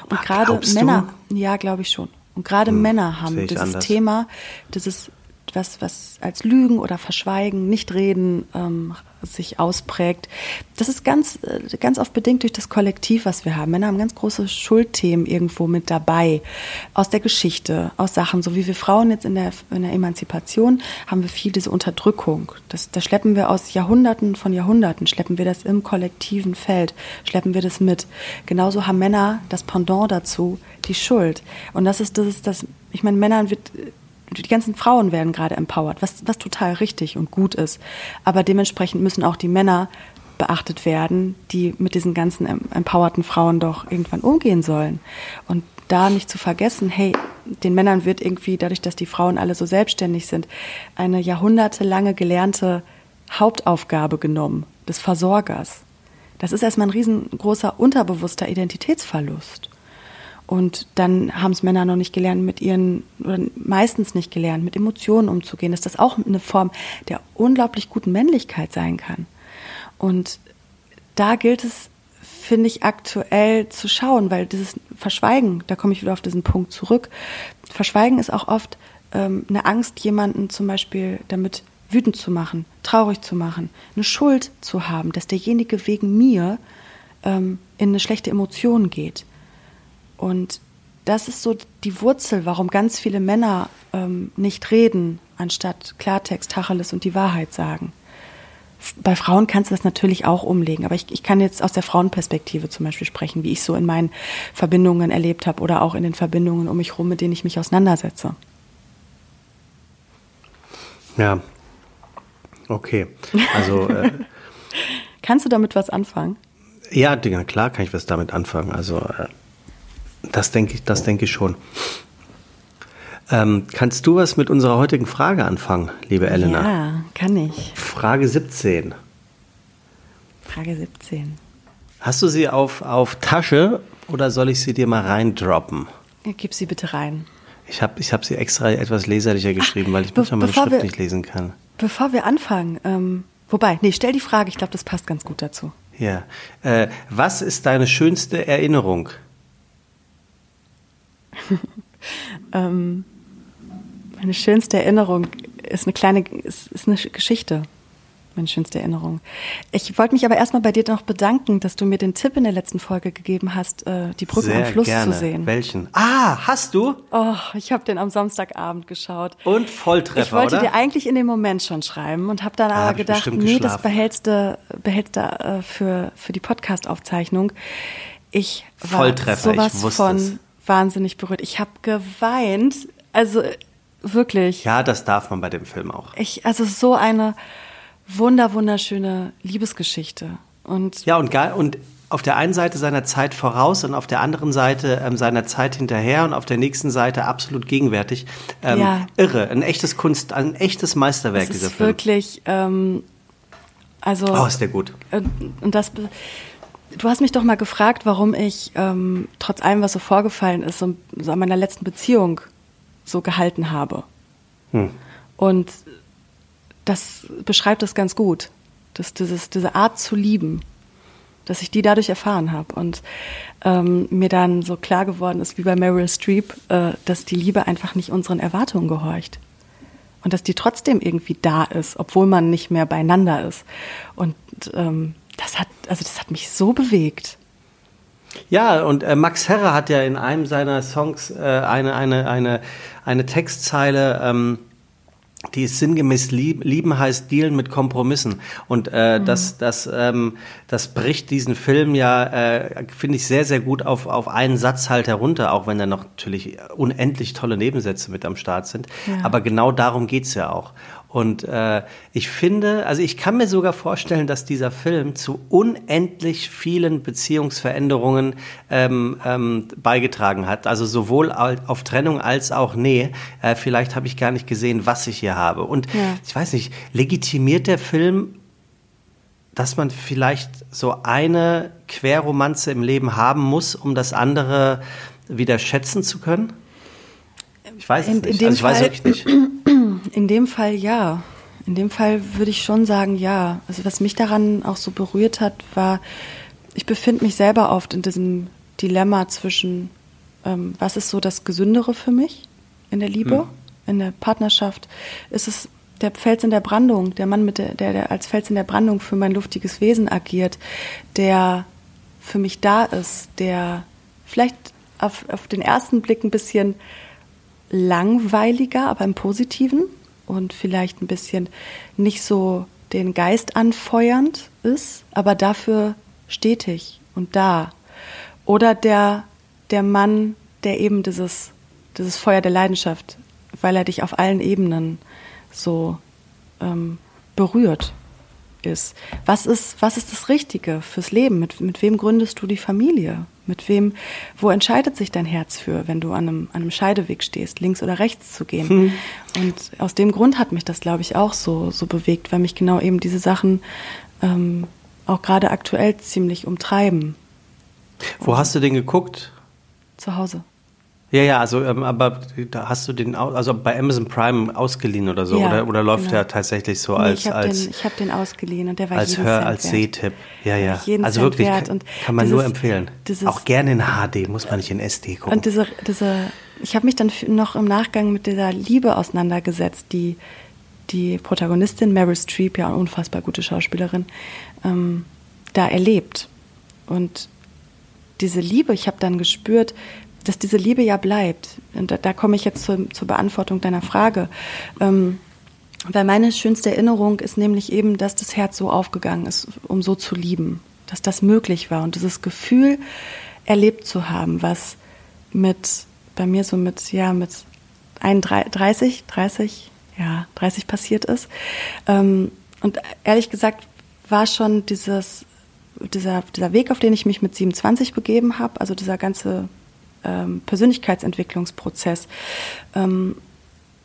Und Ah, gerade glaubst du? Männer, ja, glaube ich schon. Und gerade Männer haben dieses anders. Thema, dieses was, was als Lügen oder Verschweigen, Nichtreden ähm, sich ausprägt. Das ist ganz, äh, ganz oft bedingt durch das Kollektiv, was wir haben. Männer haben ganz große Schuldthemen irgendwo mit dabei. Aus der Geschichte, aus Sachen, so wie wir Frauen jetzt in der, in der Emanzipation haben wir viel diese Unterdrückung. Das, das schleppen wir aus Jahrhunderten von Jahrhunderten, schleppen wir das im kollektiven Feld, schleppen wir das mit. Genauso haben Männer das Pendant dazu, die Schuld. Und das ist, das ist das, ich meine, Männern wird die ganzen Frauen werden gerade empowered, was, was total richtig und gut ist. Aber dementsprechend müssen auch die Männer beachtet werden, die mit diesen ganzen em- empowerten Frauen doch irgendwann umgehen sollen. Und da nicht zu vergessen, hey, den Männern wird irgendwie, dadurch, dass die Frauen alle so selbstständig sind, eine jahrhundertelange gelernte Hauptaufgabe genommen, des Versorgers. Das ist erstmal ein riesengroßer unterbewusster Identitätsverlust. Und dann haben es Männer noch nicht gelernt, mit ihren, oder meistens nicht gelernt, mit Emotionen umzugehen, dass das auch eine Form der unglaublich guten Männlichkeit sein kann. Und da gilt es, finde ich, aktuell zu schauen, weil dieses Verschweigen, da komme ich wieder auf diesen Punkt zurück, Verschweigen ist auch oft ähm, eine Angst, jemanden zum Beispiel damit wütend zu machen, traurig zu machen, eine Schuld zu haben, dass derjenige wegen mir ähm, in eine schlechte Emotion geht. Und das ist so die Wurzel, warum ganz viele Männer ähm, nicht reden, anstatt Klartext, Tacheles und die Wahrheit sagen. Bei Frauen kannst du das natürlich auch umlegen, aber ich, ich kann jetzt aus der Frauenperspektive zum Beispiel sprechen, wie ich so in meinen Verbindungen erlebt habe oder auch in den Verbindungen um mich rum, mit denen ich mich auseinandersetze. Ja. Okay. Also, äh, Kannst du damit was anfangen? ja, klar kann ich was damit anfangen. Also, äh, das denke ich, das denke ich schon. Ähm, kannst du was mit unserer heutigen Frage anfangen, liebe Elena? Ja, kann ich. Frage 17. Frage 17. Hast du sie auf, auf Tasche oder soll ich sie dir mal reindroppen? Ja, Gib sie bitte rein. Ich habe ich hab sie extra etwas leserlicher geschrieben, weil ich manchmal meine Schrift wir- nicht lesen kann. Bevor wir anfangen, ähm, wobei, nee, stell die Frage, ich glaube, das passt ganz gut dazu. Ja. Äh, was ist deine schönste Erinnerung? Ähm, meine schönste Erinnerung ist eine kleine, ist, ist eine Geschichte. Meine schönste Erinnerung. Ich wollte mich aber erstmal bei dir noch bedanken, dass du mir den Tipp in der letzten Folge gegeben hast, äh, die Brücken am Fluss gerne. zu sehen. Welchen? Ah, hast du? Oh, ich habe den am Samstagabend geschaut. Und Volltreffer, Ich wollte oder? dir eigentlich in dem Moment schon schreiben und habe dann Ah, aber hab ich gedacht, nee, das behältst du, behältst du äh, für, für die Podcast-Aufzeichnung. Ich war Volltreffer, ich sowas wusste von es. Wahnsinnig berührt. Ich habe geweint, also wirklich. Ja, das darf man bei dem Film auch. Ich, also so eine wunder, wunderschöne Liebesgeschichte. Und Ja, und geil. Und auf der einen Seite seiner Zeit voraus und auf der anderen Seite ähm, seiner Zeit hinterher und auf der nächsten Seite absolut gegenwärtig. Ähm, ja. Irre, ein echtes Kunst, ein echtes Meisterwerk dieser Film. Wirklich, ähm, also. Oh, ist der gut. Äh, und das. Du hast mich doch mal gefragt, warum ich ähm, trotz allem, was so vorgefallen ist, so, so an meiner letzten Beziehung so gehalten habe. Hm. Und das beschreibt es ganz gut. Das, dieses, diese Art zu lieben, dass ich die dadurch erfahren habe und ähm, mir dann so klar geworden ist, wie bei Meryl Streep, äh, dass die Liebe einfach nicht unseren Erwartungen gehorcht und dass die trotzdem irgendwie da ist, obwohl man nicht mehr beieinander ist. Und ähm, das hat, also das hat mich so bewegt. Ja, und äh, Max Herre hat ja in einem seiner Songs äh, eine, eine, eine, eine Textzeile, ähm, die ist sinngemäß lieb, lieben heißt dealen mit Kompromissen und äh, mhm. das das ähm, das bricht diesen Film ja äh, finde ich sehr sehr gut auf auf einen Satz halt herunter auch wenn da noch natürlich unendlich tolle Nebensätze mit am Start sind ja. aber genau darum geht's ja auch und äh, ich finde, also ich kann mir sogar vorstellen, dass dieser Film zu unendlich vielen Beziehungsveränderungen ähm, ähm, beigetragen hat. Also sowohl auf Trennung als auch Nähe. Äh, vielleicht habe ich gar nicht gesehen, was ich hier habe. Und ja. ich weiß nicht, legitimiert der Film dass man vielleicht so eine Querromanze im Leben haben muss, um das andere wieder schätzen zu können? Ich weiß es in, nicht. In also ich Fall, weiß wirklich nicht. In dem Fall ja. In dem Fall würde ich schon sagen, ja. Also was mich daran auch so berührt hat, war, ich befinde mich selber oft in diesem Dilemma zwischen, ähm, was ist so das Gesündere für mich in der Liebe, hm. in der Partnerschaft? Ist es der Fels in der Brandung, der Mann, mit der, der, der als Fels in der Brandung für mein luftiges Wesen agiert, der für mich da ist, der vielleicht auf, auf den ersten Blick ein bisschen langweiliger, aber im Positiven und vielleicht ein bisschen nicht so den Geist anfeuernd ist, aber dafür stetig und da. Oder der, der Mann, der eben dieses, dieses Feuer der Leidenschaft, weil er dich auf allen Ebenen so ähm, berührt ist. Was ist, was ist das Richtige fürs Leben? Mit, mit wem gründest du die Familie? Mit wem, wo entscheidet sich dein Herz für, wenn du an einem, an einem Scheideweg stehst, links oder rechts zu gehen? Hm. Und aus dem Grund hat mich das, glaube ich, auch so, so bewegt, weil mich genau eben diese Sachen ähm, auch gerade aktuell ziemlich umtreiben. Wo hast du den geguckt? Zu Hause. Ja, ja, also ähm, aber da hast du den also bei Amazon Prime ausgeliehen oder so ja, oder, oder läuft genau. der tatsächlich so nee, als ich als den, ich habe den ausgeliehen und der war als Hör als Sehtipp. Ja, ja. Also wirklich kann, kann, man dieses, nur empfehlen. Dieses, Auch gerne in HD, muss man nicht in SD gucken. Und diese diese ich habe mich dann noch im Nachgang mit dieser Liebe auseinandergesetzt, die die Protagonistin Meryl Streep, ja eine unfassbar gute Schauspielerin, ähm, da erlebt. Und diese Liebe, ich habe dann gespürt, dass diese Liebe ja bleibt. Und da, da komme ich jetzt zur, zur, Beantwortung deiner Frage. Ähm, weil meine schönste Erinnerung ist nämlich eben, dass das Herz so aufgegangen ist, um so zu lieben, dass das möglich war und dieses Gefühl erlebt zu haben, was mit bei mir so mit ja mit 31, 30, ja 30 passiert ist. Ähm, und ehrlich gesagt war schon dieses dieser, dieser Weg, auf den ich mich mit 27 begeben habe, also dieser ganze ähm, Persönlichkeitsentwicklungsprozess. Ähm,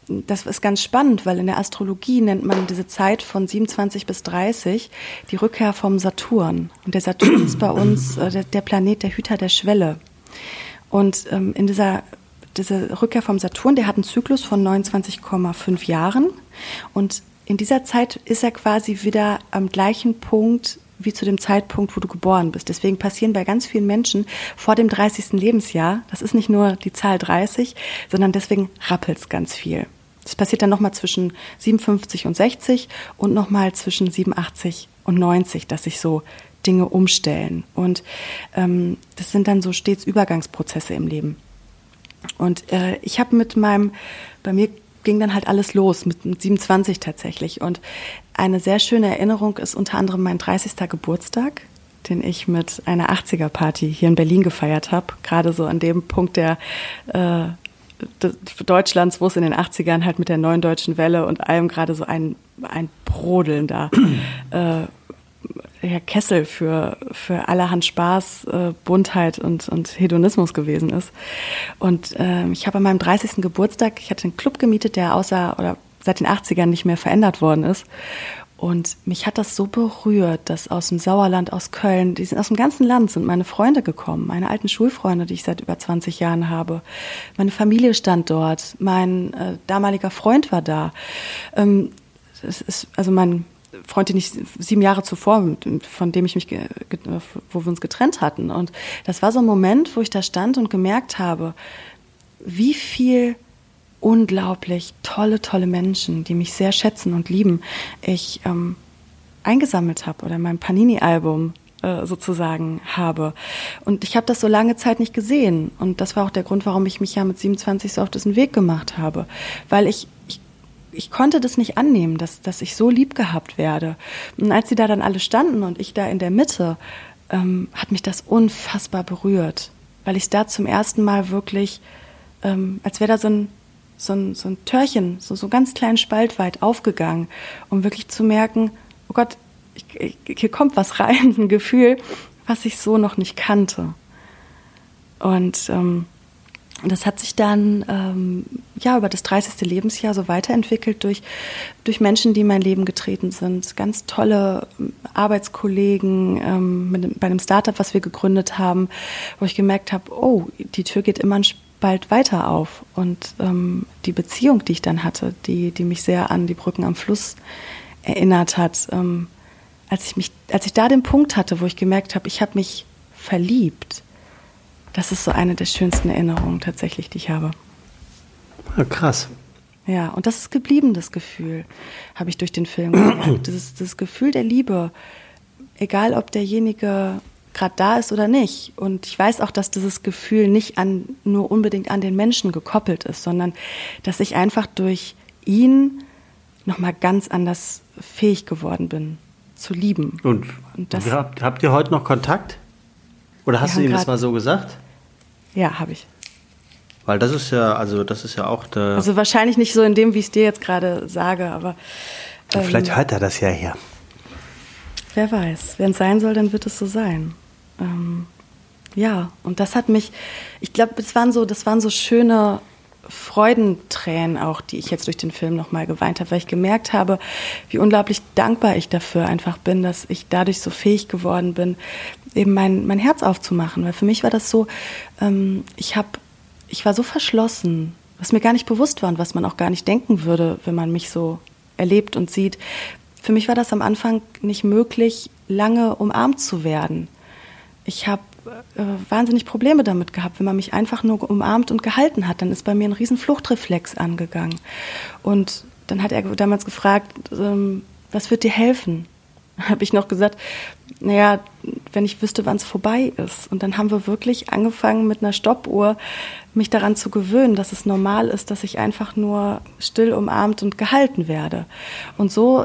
das ist ganz spannend, weil in der Astrologie nennt man diese Zeit von 27 bis 30 die Rückkehr vom Saturn. Und der Saturn ist bei uns äh, der, der, Planet, der Hüter der Schwelle. Und ähm, in dieser diese Rückkehr vom Saturn, der hat einen Zyklus von 29,5 Jahren. Und in dieser Zeit ist er quasi wieder am gleichen Punkt wie zu dem Zeitpunkt, wo du geboren bist. Deswegen passieren bei ganz vielen Menschen vor dem 30. Lebensjahr, das ist nicht nur die Zahl 30, sondern deswegen rappelt es ganz viel. Das passiert dann nochmal zwischen 57 und 60 und nochmal zwischen 87 und 90, dass sich so Dinge umstellen. Und ähm, das sind dann so stets Übergangsprozesse im Leben. Und äh, ich habe mit meinem, bei mir ging dann halt alles los mit, mit 27 tatsächlich. Und eine sehr schöne Erinnerung ist unter anderem mein 30. Geburtstag, den ich mit einer 80er-Party hier in Berlin gefeiert habe. Gerade so an dem Punkt der äh, Deutschlands, wo es in den 80ern halt mit der neuen deutschen Welle und allem gerade so ein, ein Brodeln da äh, ja, Kessel für, für allerhand Spaß, äh, Buntheit und, und Hedonismus gewesen ist. Und äh, ich habe an meinem 30. Geburtstag, ich hatte einen Club gemietet, der außer oder seit den 80ern nicht mehr verändert worden ist. Und mich hat das so berührt, dass aus dem Sauerland, aus Köln, die sind aus dem ganzen Land, sind meine Freunde gekommen, meine alten Schulfreunde, die ich seit über 20 Jahren habe. Meine Familie stand dort, mein äh, damaliger Freund war da. Ähm, es ist, also mein Freund, den ich sieben Jahre zuvor, von dem ich mich, wo wir uns getrennt hatten. Und das war so ein Moment, wo ich da stand und gemerkt habe, wie viel unglaublich tolle, tolle Menschen, die mich sehr schätzen und lieben, ich ähm, eingesammelt habe oder mein Panini-Album äh, sozusagen habe. Und ich habe das so lange Zeit nicht gesehen. Und das war auch der Grund, warum ich mich ja mit 27 so auf diesen Weg gemacht habe. Weil ich, ich, ich konnte das nicht annehmen, dass, dass ich so lieb gehabt werde. Und als sie da dann alle standen und ich da in der Mitte, ähm, hat mich das unfassbar berührt. Weil ich da zum ersten Mal wirklich, ähm, als wäre da so ein so ein, so ein Törchen, so, so ganz kleinen Spalt weit aufgegangen, um wirklich zu merken, oh Gott, ich, ich, hier kommt was rein, ein Gefühl, was ich so noch nicht kannte. Und ähm, das hat sich dann ähm, ja über das 30. Lebensjahr so weiterentwickelt durch, durch Menschen, die in mein Leben getreten sind. Ganz tolle ähm, Arbeitskollegen ähm, mit, bei einem Startup, was wir gegründet haben, wo ich gemerkt habe, oh, die Tür geht immer ein bald weiter auf. Und ähm, die Beziehung, die ich dann hatte, die, die mich sehr an die Brücken am Fluss erinnert hat, ähm, als ich mich, als ich da den Punkt hatte, wo ich gemerkt habe, ich habe mich verliebt, das ist so eine der schönsten Erinnerungen tatsächlich, die ich habe. Ja, krass. Ja, und das ist geblieben, das Gefühl, habe ich durch den Film gemerkt. Das ist das Gefühl der Liebe, egal ob derjenige gerade da ist oder nicht. Und ich weiß auch, dass dieses Gefühl nicht an, nur unbedingt an den Menschen gekoppelt ist, sondern dass ich einfach durch ihn nochmal ganz anders fähig geworden bin, zu lieben. Und, und das, habt, habt, ihr heute noch Kontakt? Oder hast du ihm das mal so gesagt? Ja, habe ich. Weil das ist ja, also das ist ja auch der. Also wahrscheinlich nicht so in dem, wie ich es dir jetzt gerade sage, aber. Ähm, vielleicht hört er das ja hier. Wer weiß. Wenn es sein soll, dann wird es so sein ähm, ja, und das hat mich, ich glaube, das waren so, das waren so schöne Freudentränen auch, die ich jetzt durch den Film nochmal geweint habe, weil ich gemerkt habe, wie unglaublich dankbar ich dafür einfach bin, dass ich dadurch so fähig geworden bin, eben mein, mein Herz aufzumachen. Weil für mich war das so, ähm, ich habe, ich war so verschlossen, was mir gar nicht bewusst war und was man auch gar nicht denken würde, wenn man mich so erlebt und sieht. Für mich war das am Anfang nicht möglich, lange umarmt zu werden ich habe äh, wahnsinnig Probleme damit gehabt, wenn man mich einfach nur umarmt und gehalten hat, dann ist bei mir ein riesen Fluchtreflex angegangen. Und dann hat er damals gefragt, ähm, was wird dir helfen? Habe ich noch gesagt, naja, wenn ich wüsste, wann es vorbei ist. Und dann haben wir wirklich angefangen mit einer Stoppuhr, mich daran zu gewöhnen, dass es normal ist, dass ich einfach nur still umarmt und gehalten werde. Und so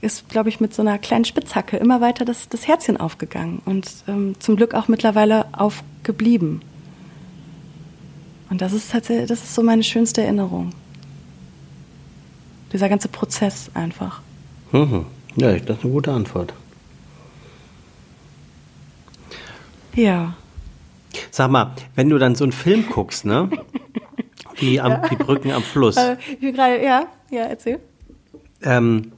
ist, glaube ich, mit so einer kleinen Spitzhacke immer weiter das, das Herzchen aufgegangen und ähm, zum Glück auch mittlerweile aufgeblieben. Und das ist tatsächlich, das ist so meine schönste Erinnerung. Dieser ganze Prozess einfach. Mhm. Ja, das ist eine gute Antwort. Ja. Sag mal, wenn du dann so einen Film guckst, ne? Wie am, ja. die Brücken am Fluss. Äh, ja, ja, erzähl. Ähm,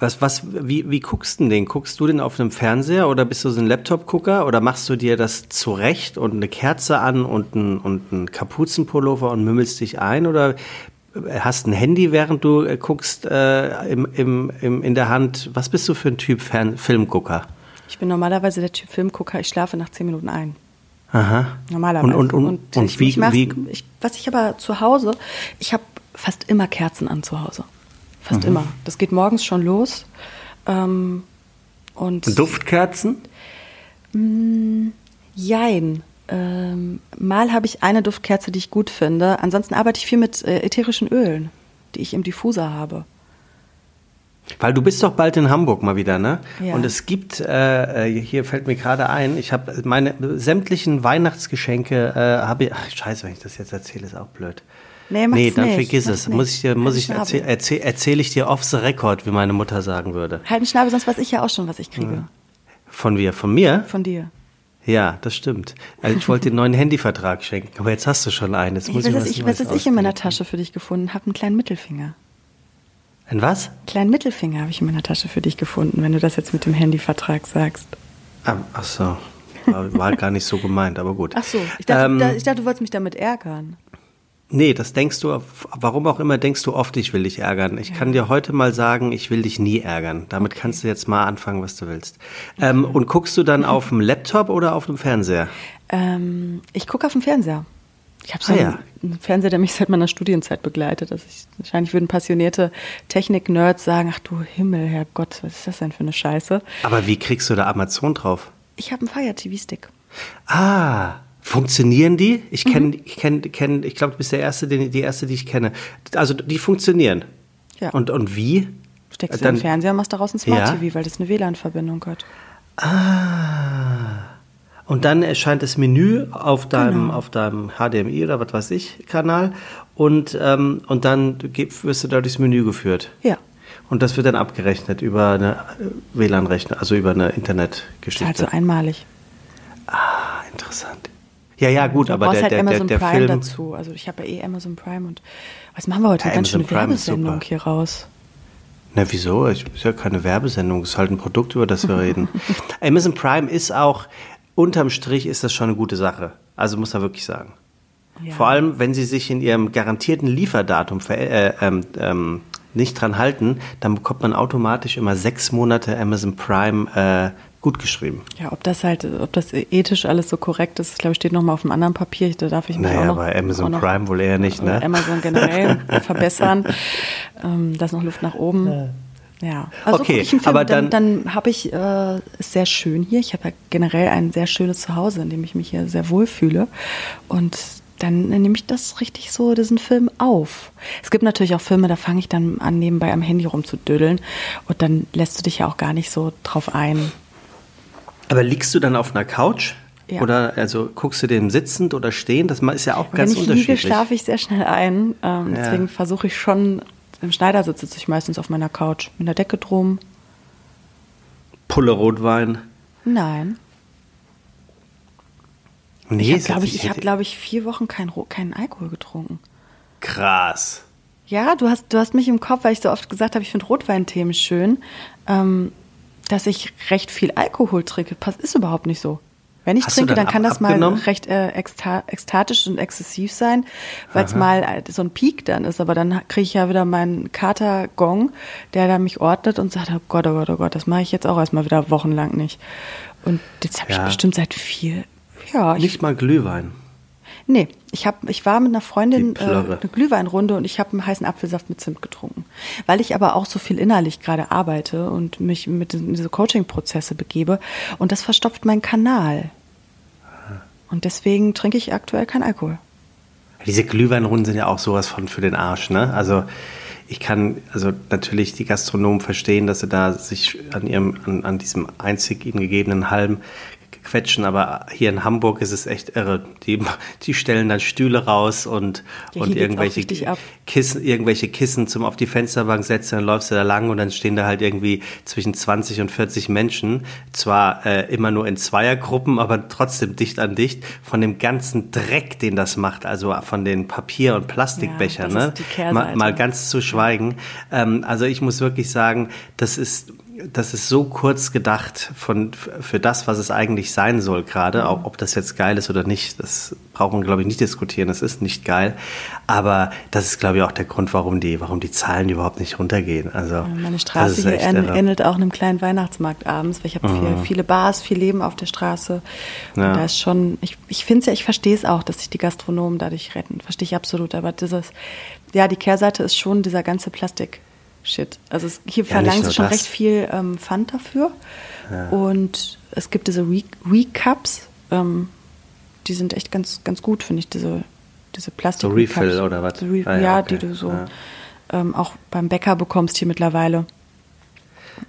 was, was, wie, wie guckst du den? Guckst du den auf einem Fernseher oder bist du so ein Laptop-Gucker oder machst du dir das zurecht und eine Kerze an und ein, und ein Kapuzenpullover und mümmelst dich ein oder hast ein Handy, während du äh, guckst, äh, im, im, im, in der Hand? Was bist du für ein Typ Fern Filmgucker? Ich bin normalerweise der Typ Filmgucker. Ich schlafe nach zehn Minuten ein. Aha. Normalerweise. Und, und, und, und ich, wie, ich wie? Ich, was ich aber zu Hause, ich habe fast immer Kerzen an zu Hause. Fast mhm. immer. Das geht morgens schon los. Ähm, und Duftkerzen? Mh, mm, jein. Ähm, mal habe ich eine Duftkerze, die ich gut finde. Ansonsten arbeite ich viel mit äh, ätherischen Ölen, die ich im Diffuser habe. Weil du bist doch bald in Hamburg mal wieder, ne? Ja. Und es gibt, äh, äh hier fällt mir gerade ein, ich habe meine sämtlichen Weihnachtsgeschenke, äh, habe ich, ach scheiße, wenn ich das jetzt erzähle, ist auch blöd. Nee, nee dann nicht. vergiss mach's es. Nicht. Muss ich dir, muss ich erzähl, erzähl, erzähle ich dir off the record, wie meine Mutter sagen würde. Halt einen Schnabel, sonst weiß ich ja auch schon, was ich kriege. Von wir, von mir? Von dir. Ja, das stimmt. Also ich wollte den neuen Handyvertrag schenken, aber jetzt hast du schon einen. Jetzt muss ich was ich, Neues was ich in meiner. Tasche für dich gefunden habe, einen kleinen Mittelfinger. Ein was? Kleinen Mittelfinger habe ich in meiner Tasche für dich gefunden, wenn du das jetzt mit dem Handyvertrag sagst. Ah, Ach so. War, war gar nicht so gemeint, aber gut. Ach so, ich dachte, Ähm, da, ich dachte, du wolltest mich damit ärgern. Nee, das denkst du, warum auch immer denkst du oft, ich will dich ärgern. Ich kann dir heute mal sagen, ich will dich nie ärgern. Damit kannst du jetzt mal anfangen, was du willst. Ähm, und guckst du dann auf dem Laptop oder auf dem Fernseher? Ähm, ich gucke auf dem Fernseher. Ich habe so Ah, einen, ja. einen Fernseher, der mich seit meiner Studienzeit begleitet. Also ich, wahrscheinlich würden passionierte Technik-Nerds sagen, ach du Himmel, Herrgott, was ist das denn für eine Scheiße? Aber wie kriegst du da Amazon drauf? Ich habe einen Fire-TV-Stick. Ah, funktionieren die? Ich kenne, Mhm. ich kenne, kenn, ich glaube, du bist der erste, den, die erste, die ich kenne. Also die funktionieren. Ja. Und und wie? Steckst du Dann- den Fernseher und machst daraus ein Smart Ja. TV, weil das eine WLAN-Verbindung hat. Ah. Und dann erscheint das Menü auf deinem, Genau. auf deinem HDMI oder was weiß ich Kanal und, ähm, und dann wirst du da durchs Menü geführt. Ja. Und das wird dann abgerechnet über eine äh, WLAN-Rechner, also über eine Internetgeschichte. so einmalig. ah, interessant. Ja, ja, gut, du aber der, halt der, der, Amazon der Prime Film. dazu. Also ich habe ja eh Amazon Prime und was machen wir heute? Ja, Eine ganz Amazon schöne Prime Werbesendung hier raus. Na, wieso? Es ist ja keine Werbesendung, es ist halt ein Produkt, über das wir reden. Amazon Prime ist auch, unterm Strich ist das schon eine gute Sache. Also muss man wirklich sagen. Ja. Vor allem, wenn sie sich in ihrem garantierten Lieferdatum ver äh, ähm, ähm, nicht dran halten, dann bekommt man automatisch immer sechs Monate Amazon Prime äh, gut geschrieben. Ja, ob das halt, ob das ethisch alles so korrekt ist, glaube ich, steht nochmal auf einem anderen Papier. Da darf ich mich auch Naja, noch, bei Amazon auch noch, Prime wohl eher nicht, ne? Amazon generell verbessern. Ähm, da ist noch Luft nach oben. Ja, also Okay, Film, aber dann, dann- dann habe ich, äh, ist sehr schön hier. Ich habe ja generell ein sehr schönes Zuhause, in dem ich mich hier sehr wohl fühle. Und dann nehme ich das richtig so, diesen Film auf. Es gibt natürlich auch Filme, da fange ich dann an, nebenbei am Handy rumzudödeln. Und dann lässt du dich ja auch gar nicht so drauf ein. Aber liegst du dann auf einer Couch? Ja. Oder also guckst du den sitzend oder stehen? Das ist ja auch Wenn ganz ich liege, unterschiedlich. schlafe ich sehr schnell ein. Ähm, Ja. Deswegen versuche ich schon, im Schneidersitz sitze ich meistens auf meiner Couch. Mit der Decke drum. Pulle Rotwein. Nein. Nee, ich habe, glaube ich, ich habe, glaube ich, vier Wochen kein, keinen Alkohol getrunken. Krass. Ja, du hast, du hast mich im Kopf, weil ich so oft gesagt habe, ich finde Rotweinthemen schön, ähm, dass ich recht viel Alkohol trinke. Pass, ist überhaupt nicht so. Wenn ich Hast trinke, dann kann ab- das mal recht äh, ekstatisch und exzessiv sein, weil es mal so ein Peak dann ist. Aber dann kriege ich ja wieder meinen Kater-Gong, der da mich ordnet und sagt, oh Gott, oh Gott, oh Gott, das mache ich jetzt auch erstmal wieder wochenlang nicht. Und jetzt habe ich Ja. bestimmt seit vier, ja, ich Nicht mal Glühwein. Nee, ich, hab, ich war mit einer Freundin äh, eine Glühweinrunde und ich habe einen heißen Apfelsaft mit Zimt getrunken. Weil ich aber auch so viel innerlich gerade arbeite und mich mit diese Coaching-Prozesse begebe und das verstopft meinen Kanal. Und deswegen trinke ich aktuell keinen Alkohol. Diese Glühweinrunden sind ja auch sowas von für den Arsch, ne? Also ich kann also natürlich die Gastronomen verstehen, dass sie da sich an ihrem an, an diesem einzig ihnen gegebenen Halm quetschen, aber hier in Hamburg ist es echt irre. Die, die stellen dann Stühle raus und, Ja, und irgendwelche. Kissen, irgendwelche Kissen zum auf die Fensterbank setzen, dann läufst du da lang und dann stehen da halt irgendwie zwischen 20 und 40 Menschen, zwar äh, immer nur in Zweiergruppen, aber trotzdem dicht an dicht, von dem ganzen Dreck, den das macht, also von den Papier- und Plastikbechern, Ja, ne? mal, mal ganz zu schweigen. Ähm, also ich muss wirklich sagen, das ist das ist so kurz gedacht von, für das, was es eigentlich sein soll gerade. Auch ob das jetzt geil ist oder nicht, das braucht man, glaube ich, nicht diskutieren. Das ist nicht geil. Aber das ist, glaube ich, auch der Grund, warum die, warum die Zahlen überhaupt nicht runtergehen. Also, Meine Straße hier ähnelt auch einem kleinen Weihnachtsmarkt abends, weil ich habe viel, viele Bars, viel Leben auf der Straße. Ja. Und da ist schon, ich, ich finde es ja, ich verstehe es auch, dass sich die Gastronomen dadurch retten. Verstehe ich absolut. Aber dieses, ja, die Kehrseite ist schon dieser ganze Plastik-Shit. Also es, hier Ja, sie nur schon das. recht viel ähm, Pfand dafür. Und es gibt diese Re- Recups, ähm, die sind echt ganz, ganz gut, finde ich, diese, diese plastik So Refill oder was? So Re Ah ja, ja, okay. die du so Ja. ähm, auch beim Bäcker bekommst hier mittlerweile.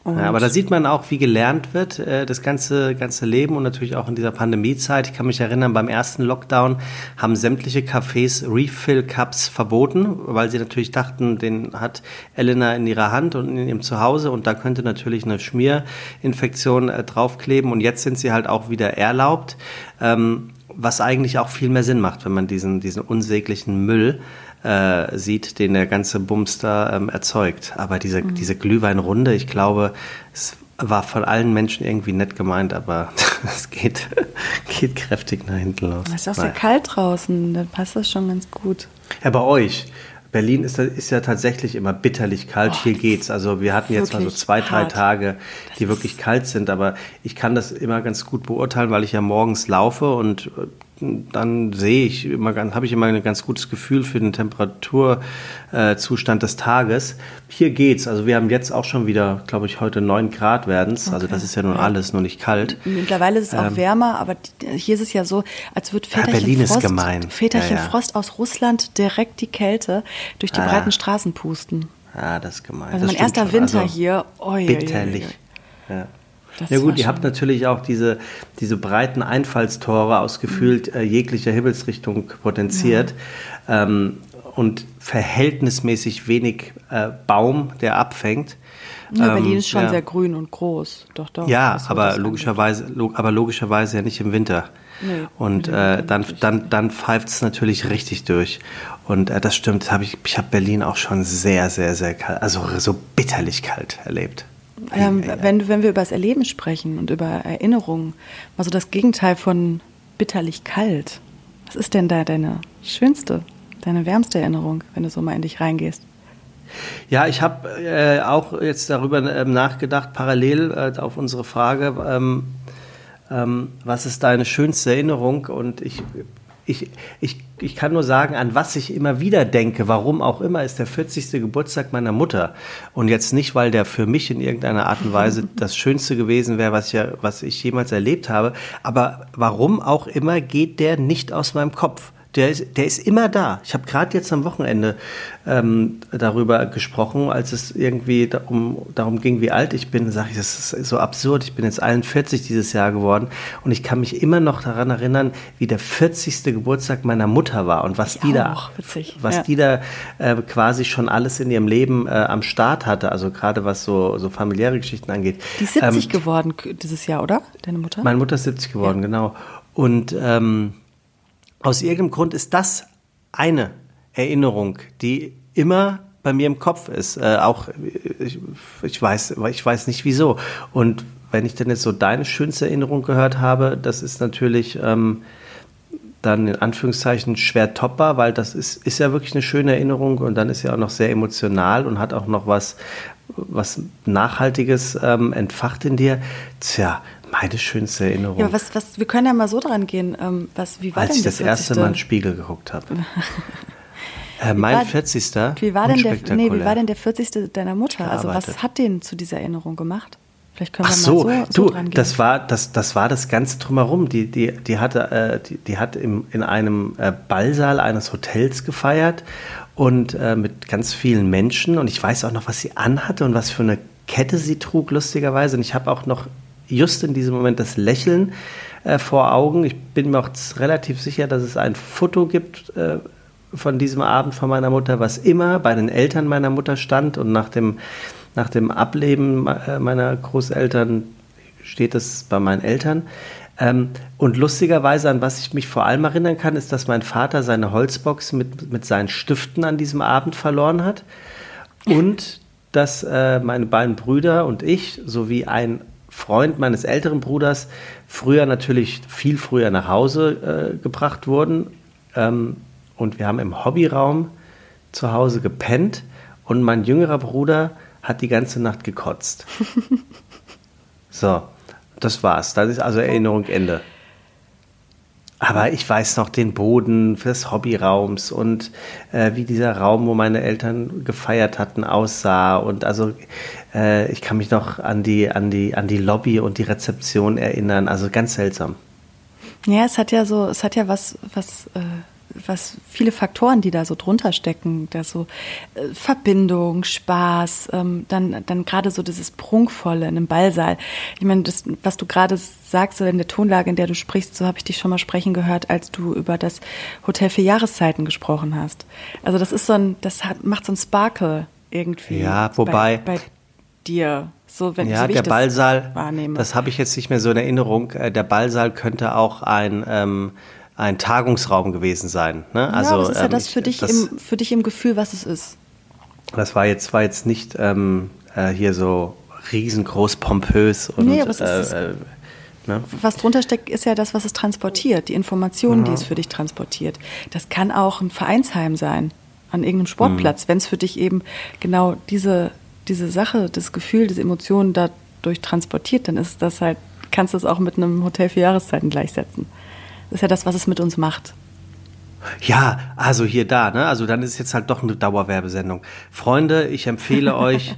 Ja, aber da sieht man auch, wie gelernt wird, äh, das ganze, ganze Leben und natürlich auch in dieser Pandemiezeit. Ich kann mich erinnern, beim ersten Lockdown haben sämtliche Cafés Refill-Cups verboten, weil sie natürlich dachten, den hat Elena in ihrer Hand und in ihrem Zuhause und da könnte natürlich eine Schmierinfektion äh, draufkleben und jetzt sind sie halt auch wieder erlaubt, ähm, was eigentlich auch viel mehr Sinn macht, wenn man diesen, diesen unsäglichen Müll äh, sieht, den der ganze Bums da ähm, erzeugt. Aber diese, mhm. diese Glühweinrunde, ich glaube, es war von allen Menschen irgendwie nett gemeint, aber es geht, geht kräftig nach hinten los. Es ist auch sehr kalt draußen, dann passt das schon ganz gut. Ja, bei euch. Berlin ist, ist ja tatsächlich immer bitterlich kalt. Oh, Hier geht's. Also wir hatten jetzt mal so zwei, drei hart. Tage, die wirklich kalt sind. Aber ich kann das immer ganz gut beurteilen, weil ich ja morgens laufe und äh, dann sehe ich immer, habe ich immer ein ganz gutes Gefühl für den Temperaturzustand des Tages. Hier geht's. Also wir haben jetzt auch schon wieder, glaube ich, heute neun Grad werden es. Okay. Also das ist ja nun alles, nur nicht kalt. Mittlerweile ist es auch ähm, wärmer, aber hier ist es ja so, als würde Väterchen, ja, Frost, Väterchen ja, ja. Frost aus Russland direkt die Kälte durch die ah. breiten Straßen pusten. Ah, das ist gemein. Also das mein erster Winter also hier. Oi, bitterlich. Ja. Das ja gut, ihr habt natürlich auch diese, diese breiten Einfallstore aus gefühlt mhm. äh, jeglicher Himmelsrichtung potenziert ja. ähm, und verhältnismäßig wenig äh, Baum, der abfängt. Ja, Berlin ähm, ist schon ja. sehr grün und groß. Doch, doch. Ja, aber logischerweise, log, aber logischerweise ja nicht im Winter. Nee, und äh, dann, dann, dann pfeift es natürlich richtig durch. Und äh, das stimmt, hab ich, ich habe Berlin auch schon sehr, sehr, sehr kalt, also so bitterlich kalt erlebt. Ähm, wenn, wenn wir über das Erleben sprechen und über Erinnerungen, mal so das Gegenteil von bitterlich kalt. Was ist denn da deine schönste, deine wärmste Erinnerung, wenn du so mal in dich reingehst? Ja, ich habe äh, auch jetzt darüber ähm, nachgedacht, parallel äh, auf unsere Frage, ähm, ähm, was ist deine schönste Erinnerung? Und ich ich, ich, ich kann nur sagen, an was ich immer wieder denke, warum auch immer, ist der 40. Geburtstag meiner Mutter. Und jetzt nicht, weil der für mich in irgendeiner Art und Weise das Schönste gewesen wäre, was ich, was ich jemals erlebt habe. Aber warum auch immer geht der nicht aus meinem Kopf. Der ist, der ist immer da. Ich habe gerade jetzt am Wochenende ähm, darüber gesprochen, als es irgendwie darum, darum ging, wie alt ich bin. Sage ich, das ist so absurd. Ich bin jetzt 41 dieses Jahr geworden und ich kann mich immer noch daran erinnern, wie der 40. Geburtstag meiner Mutter war und was ich die da, Witzig. was ja. die da äh, quasi schon alles in ihrem Leben äh, am Start hatte. Also gerade was so, so familiäre Geschichten angeht. Die ist 70 ähm, geworden dieses Jahr, oder? Deine Mutter? Meine Mutter ist 70 geworden, ja. genau. Und ähm, aus irgendeinem Grund ist das eine Erinnerung, die immer bei mir im Kopf ist. Äh, auch ich, ich, weiß, ich weiß nicht wieso. Und wenn ich denn jetzt so deine schönste Erinnerung gehört habe, das ist natürlich ähm, dann in Anführungszeichen schwer toppbar, weil das ist, ist ja wirklich eine schöne Erinnerung und dann ist ja auch noch sehr emotional und hat auch noch was, was Nachhaltiges ähm, entfacht in dir. Tja, meine schönste Erinnerung. Ja, was, was, wir können ja mal so dran gehen. Ähm, was, wie war Als denn ich das erste Mal in den Spiegel geguckt habe. äh, mein war, 40. Wie war, denn der, nee, wie war denn der 40. deiner Mutter? Also was hat den zu dieser Erinnerung gemacht? Vielleicht können wir Ach so, mal so, so du, das war das, das war das ganze drumherum. Die, die, die hatte, äh, die, die hat im, in einem äh, Ballsaal eines Hotels gefeiert und äh, mit ganz vielen Menschen. Und ich weiß auch noch, was sie anhatte und was für eine Kette sie trug, lustigerweise. Und ich habe auch noch just in diesem Moment das Lächeln äh, vor Augen. Ich bin mir auch relativ sicher, dass es ein Foto gibt äh, von diesem Abend von meiner Mutter, was immer bei den Eltern meiner Mutter stand. Und nach dem, nach dem Ableben äh, meiner Großeltern steht es bei meinen Eltern. Ähm, und lustigerweise, an was ich mich vor allem erinnern kann, ist, dass mein Vater seine Holzbox mit, mit seinen Stiften an diesem Abend verloren hat. Und dass äh, meine beiden Brüder und ich sowie ein Freund meines älteren Bruders früher natürlich viel früher nach Hause äh, gebracht wurden. Ähm, und wir haben im Hobbyraum zu Hause gepennt und mein jüngerer Bruder hat die ganze Nacht gekotzt. so, das war's. Das ist also Erinnerung Ende. Aber ich weiß noch den Boden des Hobbyraums und äh, wie dieser Raum, wo meine Eltern gefeiert hatten, aussah. Und also äh, ich kann mich noch an die, an, die, an die Lobby und die Rezeption erinnern. Also ganz seltsam. Ja, es hat ja so, es hat ja was, was äh, was viele Faktoren, die da so drunter stecken, da so äh, Verbindung, Spaß, ähm, dann, dann gerade so dieses Prunkvolle in einem Ballsaal. Ich meine, das, was du gerade sagst, oder in der Tonlage, in der du sprichst, so habe ich dich schon mal sprechen gehört, als du über das Hotel für Jahreszeiten gesprochen hast. Also das ist so ein, das hat, macht so ein Sparkle irgendwie. Ja, wobei. Bei, bei dir. So, wenn, ja, so der Ballsaal, wahrnehme. das habe ich jetzt nicht mehr so in Erinnerung. Äh, Der Ballsaal könnte auch ein, ähm, ein Tagungsraum gewesen sein. Ne? Also, ja, was ist ja ähm, das für ich- dich, das, im, für dich im Gefühl, was es ist? das war jetzt, war jetzt nicht ähm, äh, hier so riesengroß pompös und Nee, aber es ist- äh, äh, ne? Was drunter steckt, ist ja das, was es transportiert, die Informationen, die es für dich transportiert. Das kann auch ein Vereinsheim sein, an irgendeinem Sportplatz, wenn es für dich eben genau diese, diese Sache, das Gefühl, diese Emotionen dadurch transportiert, dann ist das halt, kannst du es auch mit einem Hotel für Jahreszeiten gleichsetzen. Das ist ja das, was es mit uns macht. Ja, also hier da, ne? Also dann ist jetzt halt doch eine Dauerwerbesendung. Freunde, ich empfehle euch,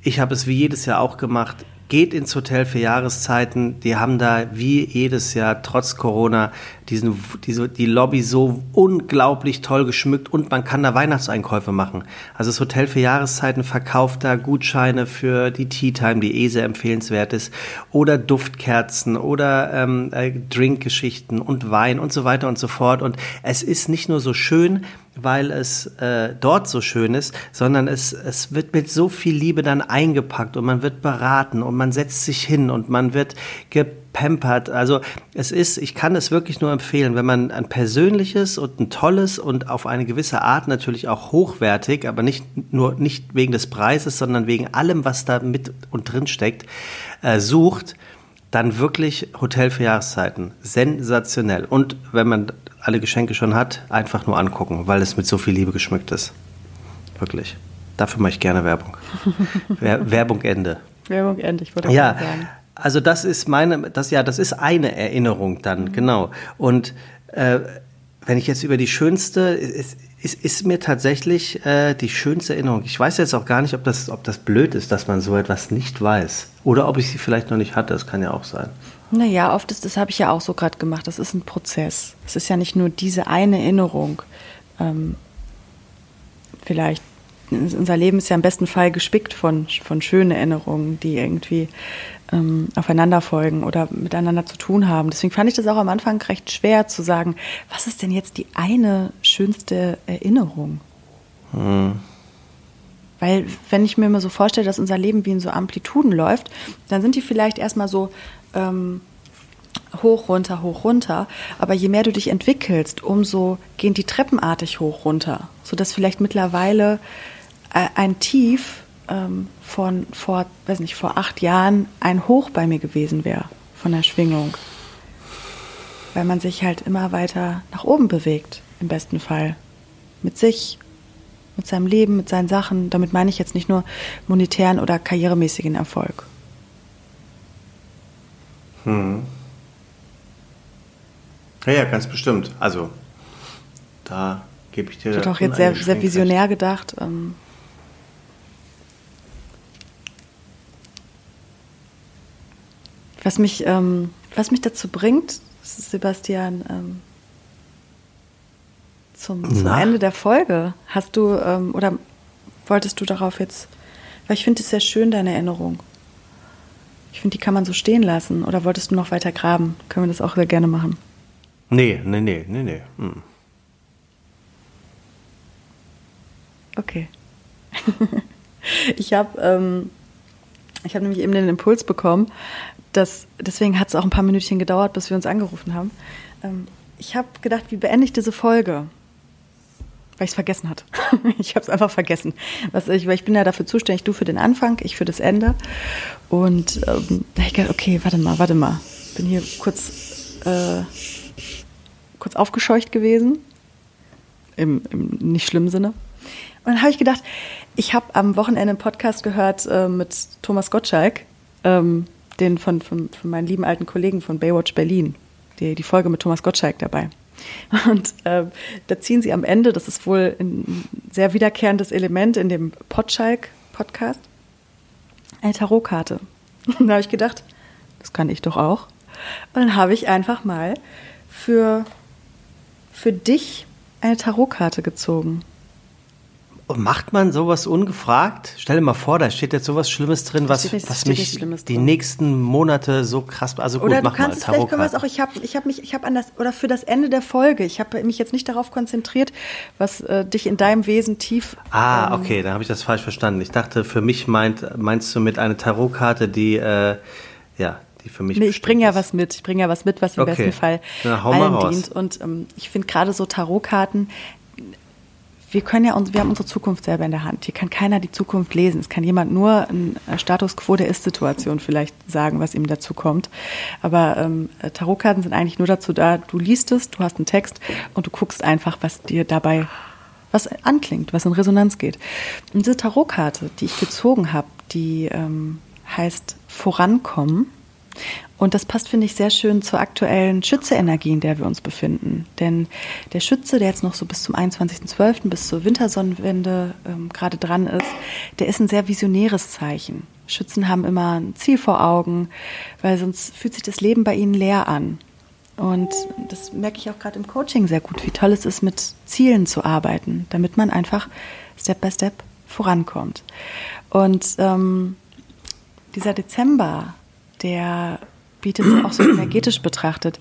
ich habe es wie jedes Jahr auch gemacht. Geht ins Hotel für Jahreszeiten. Die haben da wie jedes Jahr trotz Corona diesen, diese, die Lobby so unglaublich toll geschmückt und man kann da Weihnachtseinkäufe machen. Also das Hotel für Jahreszeiten verkauft da Gutscheine für die Tea Time, die eh sehr empfehlenswert ist, oder Duftkerzen oder ähm, äh, Drinkgeschichten und Wein und so weiter und so fort. Und es ist nicht nur so schön, weil es äh, dort so schön ist, sondern es, es wird mit so viel Liebe dann eingepackt und man wird beraten und man setzt sich hin und man wird gepampert. Also es ist, ich kann es wirklich nur empfehlen, wenn man ein persönliches und ein tolles und auf eine gewisse Art natürlich auch hochwertig, aber nicht nur nicht wegen des Preises, sondern wegen allem, was da mit und drin steckt, äh, sucht, dann wirklich Hotel für Jahreszeiten. Sensationell. Und wenn man alle Geschenke schon hat, einfach nur angucken, weil es mit so viel Liebe geschmückt ist. Wirklich. Dafür mache ich gerne Werbung. Wer Werbung Ende. Werbung wollte ich Ja, mal sagen. also das ist meine, das ja, das ist eine Erinnerung dann, genau. Und äh, wenn ich jetzt über die schönste, ist, ist, ist mir tatsächlich äh, die schönste Erinnerung. Ich weiß jetzt auch gar nicht, ob das, ob das blöd ist, dass man so etwas nicht weiß. Oder ob ich sie vielleicht noch nicht hatte, das kann ja auch sein. Naja, oft ist, das habe ich ja auch so gerade gemacht, das ist ein Prozess. Es ist ja nicht nur diese eine Erinnerung. Ähm, vielleicht, unser Leben ist ja im besten Fall gespickt von, von schönen Erinnerungen, die irgendwie ähm, aufeinander folgen oder miteinander zu tun haben. Deswegen fand ich das auch am Anfang recht schwer zu sagen, was ist denn jetzt die eine schönste Erinnerung? Weil wenn ich mir mal so vorstelle, dass unser Leben wie in so Amplituden läuft, dann sind die vielleicht erstmal so ähm, hoch, runter, hoch, runter. Aber je mehr du dich entwickelst, umso gehen die treppenartig hoch, runter. Sodass vielleicht mittlerweile äh, ein Tief ähm, von vor, weiß nicht, vor acht Jahren ein Hoch bei mir gewesen wäre von der Schwingung. Weil man sich halt immer weiter nach oben bewegt, im besten Fall. Mit sich, mit seinem Leben, mit seinen Sachen. Damit meine ich jetzt nicht nur monetären oder karrieremäßigen Erfolg. Ja, ja, ganz bestimmt. Also, da gebe ich dir. Ich hatte auch jetzt sehr, sehr visionär gedacht. Ähm, was, mich, ähm, was mich dazu bringt, Sebastian, ähm, zum, zum? Ende der Folge, hast du ähm, oder wolltest du darauf jetzt, weil ich finde es sehr schön, deine Erinnerung. Ich finde, die kann man so stehen lassen. Oder wolltest du noch weiter graben? Können wir das auch sehr gerne machen. Nee, nee, nee, nee, nee. Hm. Okay. ich habe ähm, ich hab nämlich eben den Impuls bekommen, dass, deswegen hat es auch ein paar Minütchen gedauert, bis wir uns angerufen haben. Ähm, ich habe gedacht, wie beende ich diese Folge? Weil ich es vergessen hatte. ich habe es einfach vergessen. Was ich, weil ich bin ja dafür zuständig, du für den Anfang, ich für das Ende. Und ähm, da hab ich gedacht, okay, warte mal, warte mal. Bin hier kurz, äh, kurz aufgescheucht gewesen. Im, Im nicht schlimmen Sinne. Und dann habe ich gedacht, ich habe am Wochenende einen Podcast gehört äh, mit Thomas Gottschalk, ähm, den von, von, von meinen lieben alten Kollegen von Baywatch Berlin, die, die Folge mit Thomas Gottschalk dabei. Und ähm, da ziehen sie am Ende, das ist wohl ein sehr wiederkehrendes Element in dem Potschalk-Podcast, eine Tarotkarte. Da habe ich gedacht, das kann ich doch auch. Und dann habe ich einfach mal für für dich eine Tarotkarte gezogen. Und macht man sowas ungefragt? Stell dir mal vor, da steht jetzt sowas Schlimmes drin, was, steht- was mich die drin. nächsten Monate so krass. Also gut, Oder du mach kannst mal es vielleicht können wir es auch. Ich habe ich hab mich, ich habe an das oder für das Ende der Folge. Ich habe mich jetzt nicht darauf konzentriert, was äh, dich in deinem Wesen tief. Ah, ähm, okay, dann habe ich das falsch verstanden. Ich dachte, für mich meint, meinst du mit einer Tarotkarte, die, äh, ja, die für mich. Nee, ich bringe ja was mit. Ich bringe ja was mit, was im Okay. besten Fall Na, allen dient. Und ähm, ich finde gerade so Tarotkarten, wir können ja uns, wir haben unsere Zukunft selber in der Hand. Hier kann keiner die Zukunft lesen. Es kann jemand nur ein äh, Status quo der Ist-Situation vielleicht sagen, was ihm dazu kommt. Aber ähm, äh, Tarotkarten sind eigentlich nur dazu da, du liest es, du hast einen Text und du guckst einfach, was dir dabei was anklingt, was in Resonanz geht. Und diese Tarotkarte, die ich gezogen habe, die ähm, heißt Vorankommen. Und das passt, finde ich, sehr schön zur aktuellen Schütze-Energie, in der wir uns befinden. Denn der Schütze, der jetzt noch so bis zum 21.12., bis zur Wintersonnenwende ähm, gerade dran ist, der ist ein sehr visionäres Zeichen. Schützen haben immer ein Ziel vor Augen, weil sonst fühlt sich das Leben bei ihnen leer an. Und das merke ich auch gerade im Coaching sehr gut, wie toll es ist, mit Zielen zu arbeiten, damit man einfach Step by Step vorankommt. Und ähm, dieser Dezember, der bietet auch so energetisch betrachtet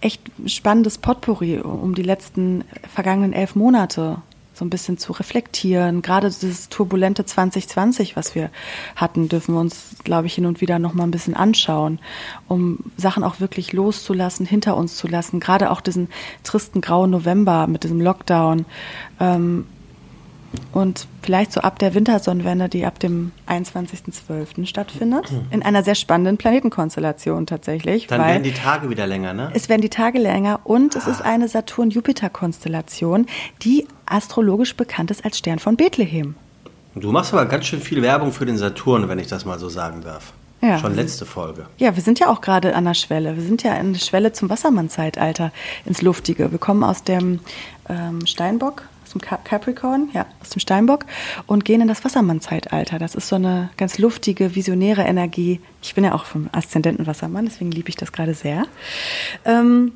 echt spannendes Potpourri, um die letzten vergangenen elf Monate so ein bisschen zu reflektieren. Gerade dieses turbulente 2020, was wir hatten, dürfen wir uns, glaube ich, hin und wieder noch mal ein bisschen anschauen, um Sachen auch wirklich loszulassen, hinter uns zu lassen. Gerade auch diesen tristen grauen November mit diesem Lockdown. Ähm, und vielleicht so ab der Wintersonnenwende, die ab dem 21.12. stattfindet, in einer sehr spannenden Planetenkonstellation tatsächlich. Dann werden die Tage wieder länger, ne? es werden die Tage länger und es ist eine Saturn-Jupiter-Konstellation, die astrologisch bekannt ist als Stern von Bethlehem. Du machst aber ganz schön viel Werbung für den Saturn, wenn ich das mal so sagen darf. Ja. Schon letzte Folge. Ja, wir sind ja auch gerade an der Schwelle. Wir sind ja an der Schwelle zum Wassermann-Zeitalter ins Luftige. Wir kommen aus dem ähm, Steinbock, dem Cap- Capricorn, ja, aus dem Steinbock und gehen in das Wassermann-Zeitalter. Das ist so eine ganz luftige, visionäre Energie. Ich bin ja auch vom Aszendenten Wassermann, deswegen liebe ich das gerade sehr. Ähm,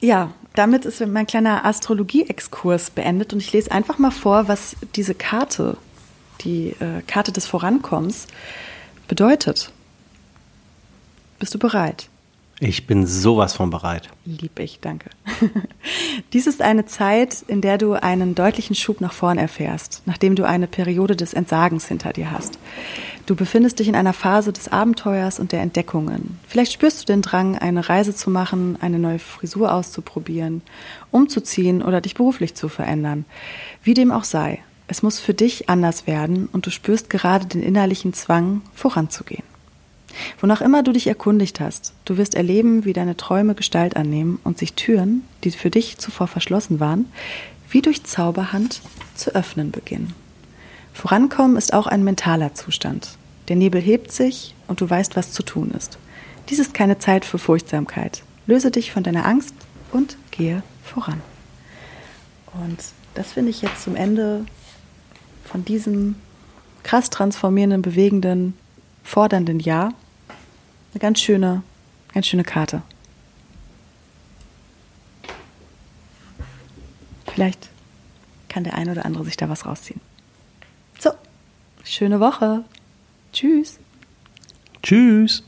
ja, damit ist mein kleiner Astrologie-Exkurs beendet und ich lese einfach mal vor, was diese Karte, die äh, Karte des Vorankommens, bedeutet. Bist du bereit? Ich bin sowas von bereit. Lieb ich, danke. Dies ist eine Zeit, in der du einen deutlichen Schub nach vorn erfährst, nachdem du eine Periode des Entsagens hinter dir hast. Du befindest dich in einer Phase des Abenteuers und der Entdeckungen. Vielleicht spürst du den Drang, eine Reise zu machen, eine neue Frisur auszuprobieren, umzuziehen oder dich beruflich zu verändern. Wie dem auch sei, es muss für dich anders werden und du spürst gerade den innerlichen Zwang, voranzugehen. Wonach immer du dich erkundigt hast, du wirst erleben, wie deine Träume Gestalt annehmen und sich Türen, die für dich zuvor verschlossen waren, wie durch Zauberhand zu öffnen beginnen. Vorankommen ist auch ein mentaler Zustand. Der Nebel hebt sich und du weißt, was zu tun ist. Dies ist keine Zeit für Furchtsamkeit. Löse dich von deiner Angst und gehe voran. Und das finde ich jetzt zum Ende von diesem krass transformierenden, bewegenden, fordernden Jahr eine ganz schöne, ganz schöne Karte. Vielleicht kann der eine oder andere sich da was rausziehen. So, schöne Woche. Tschüss. Tschüss.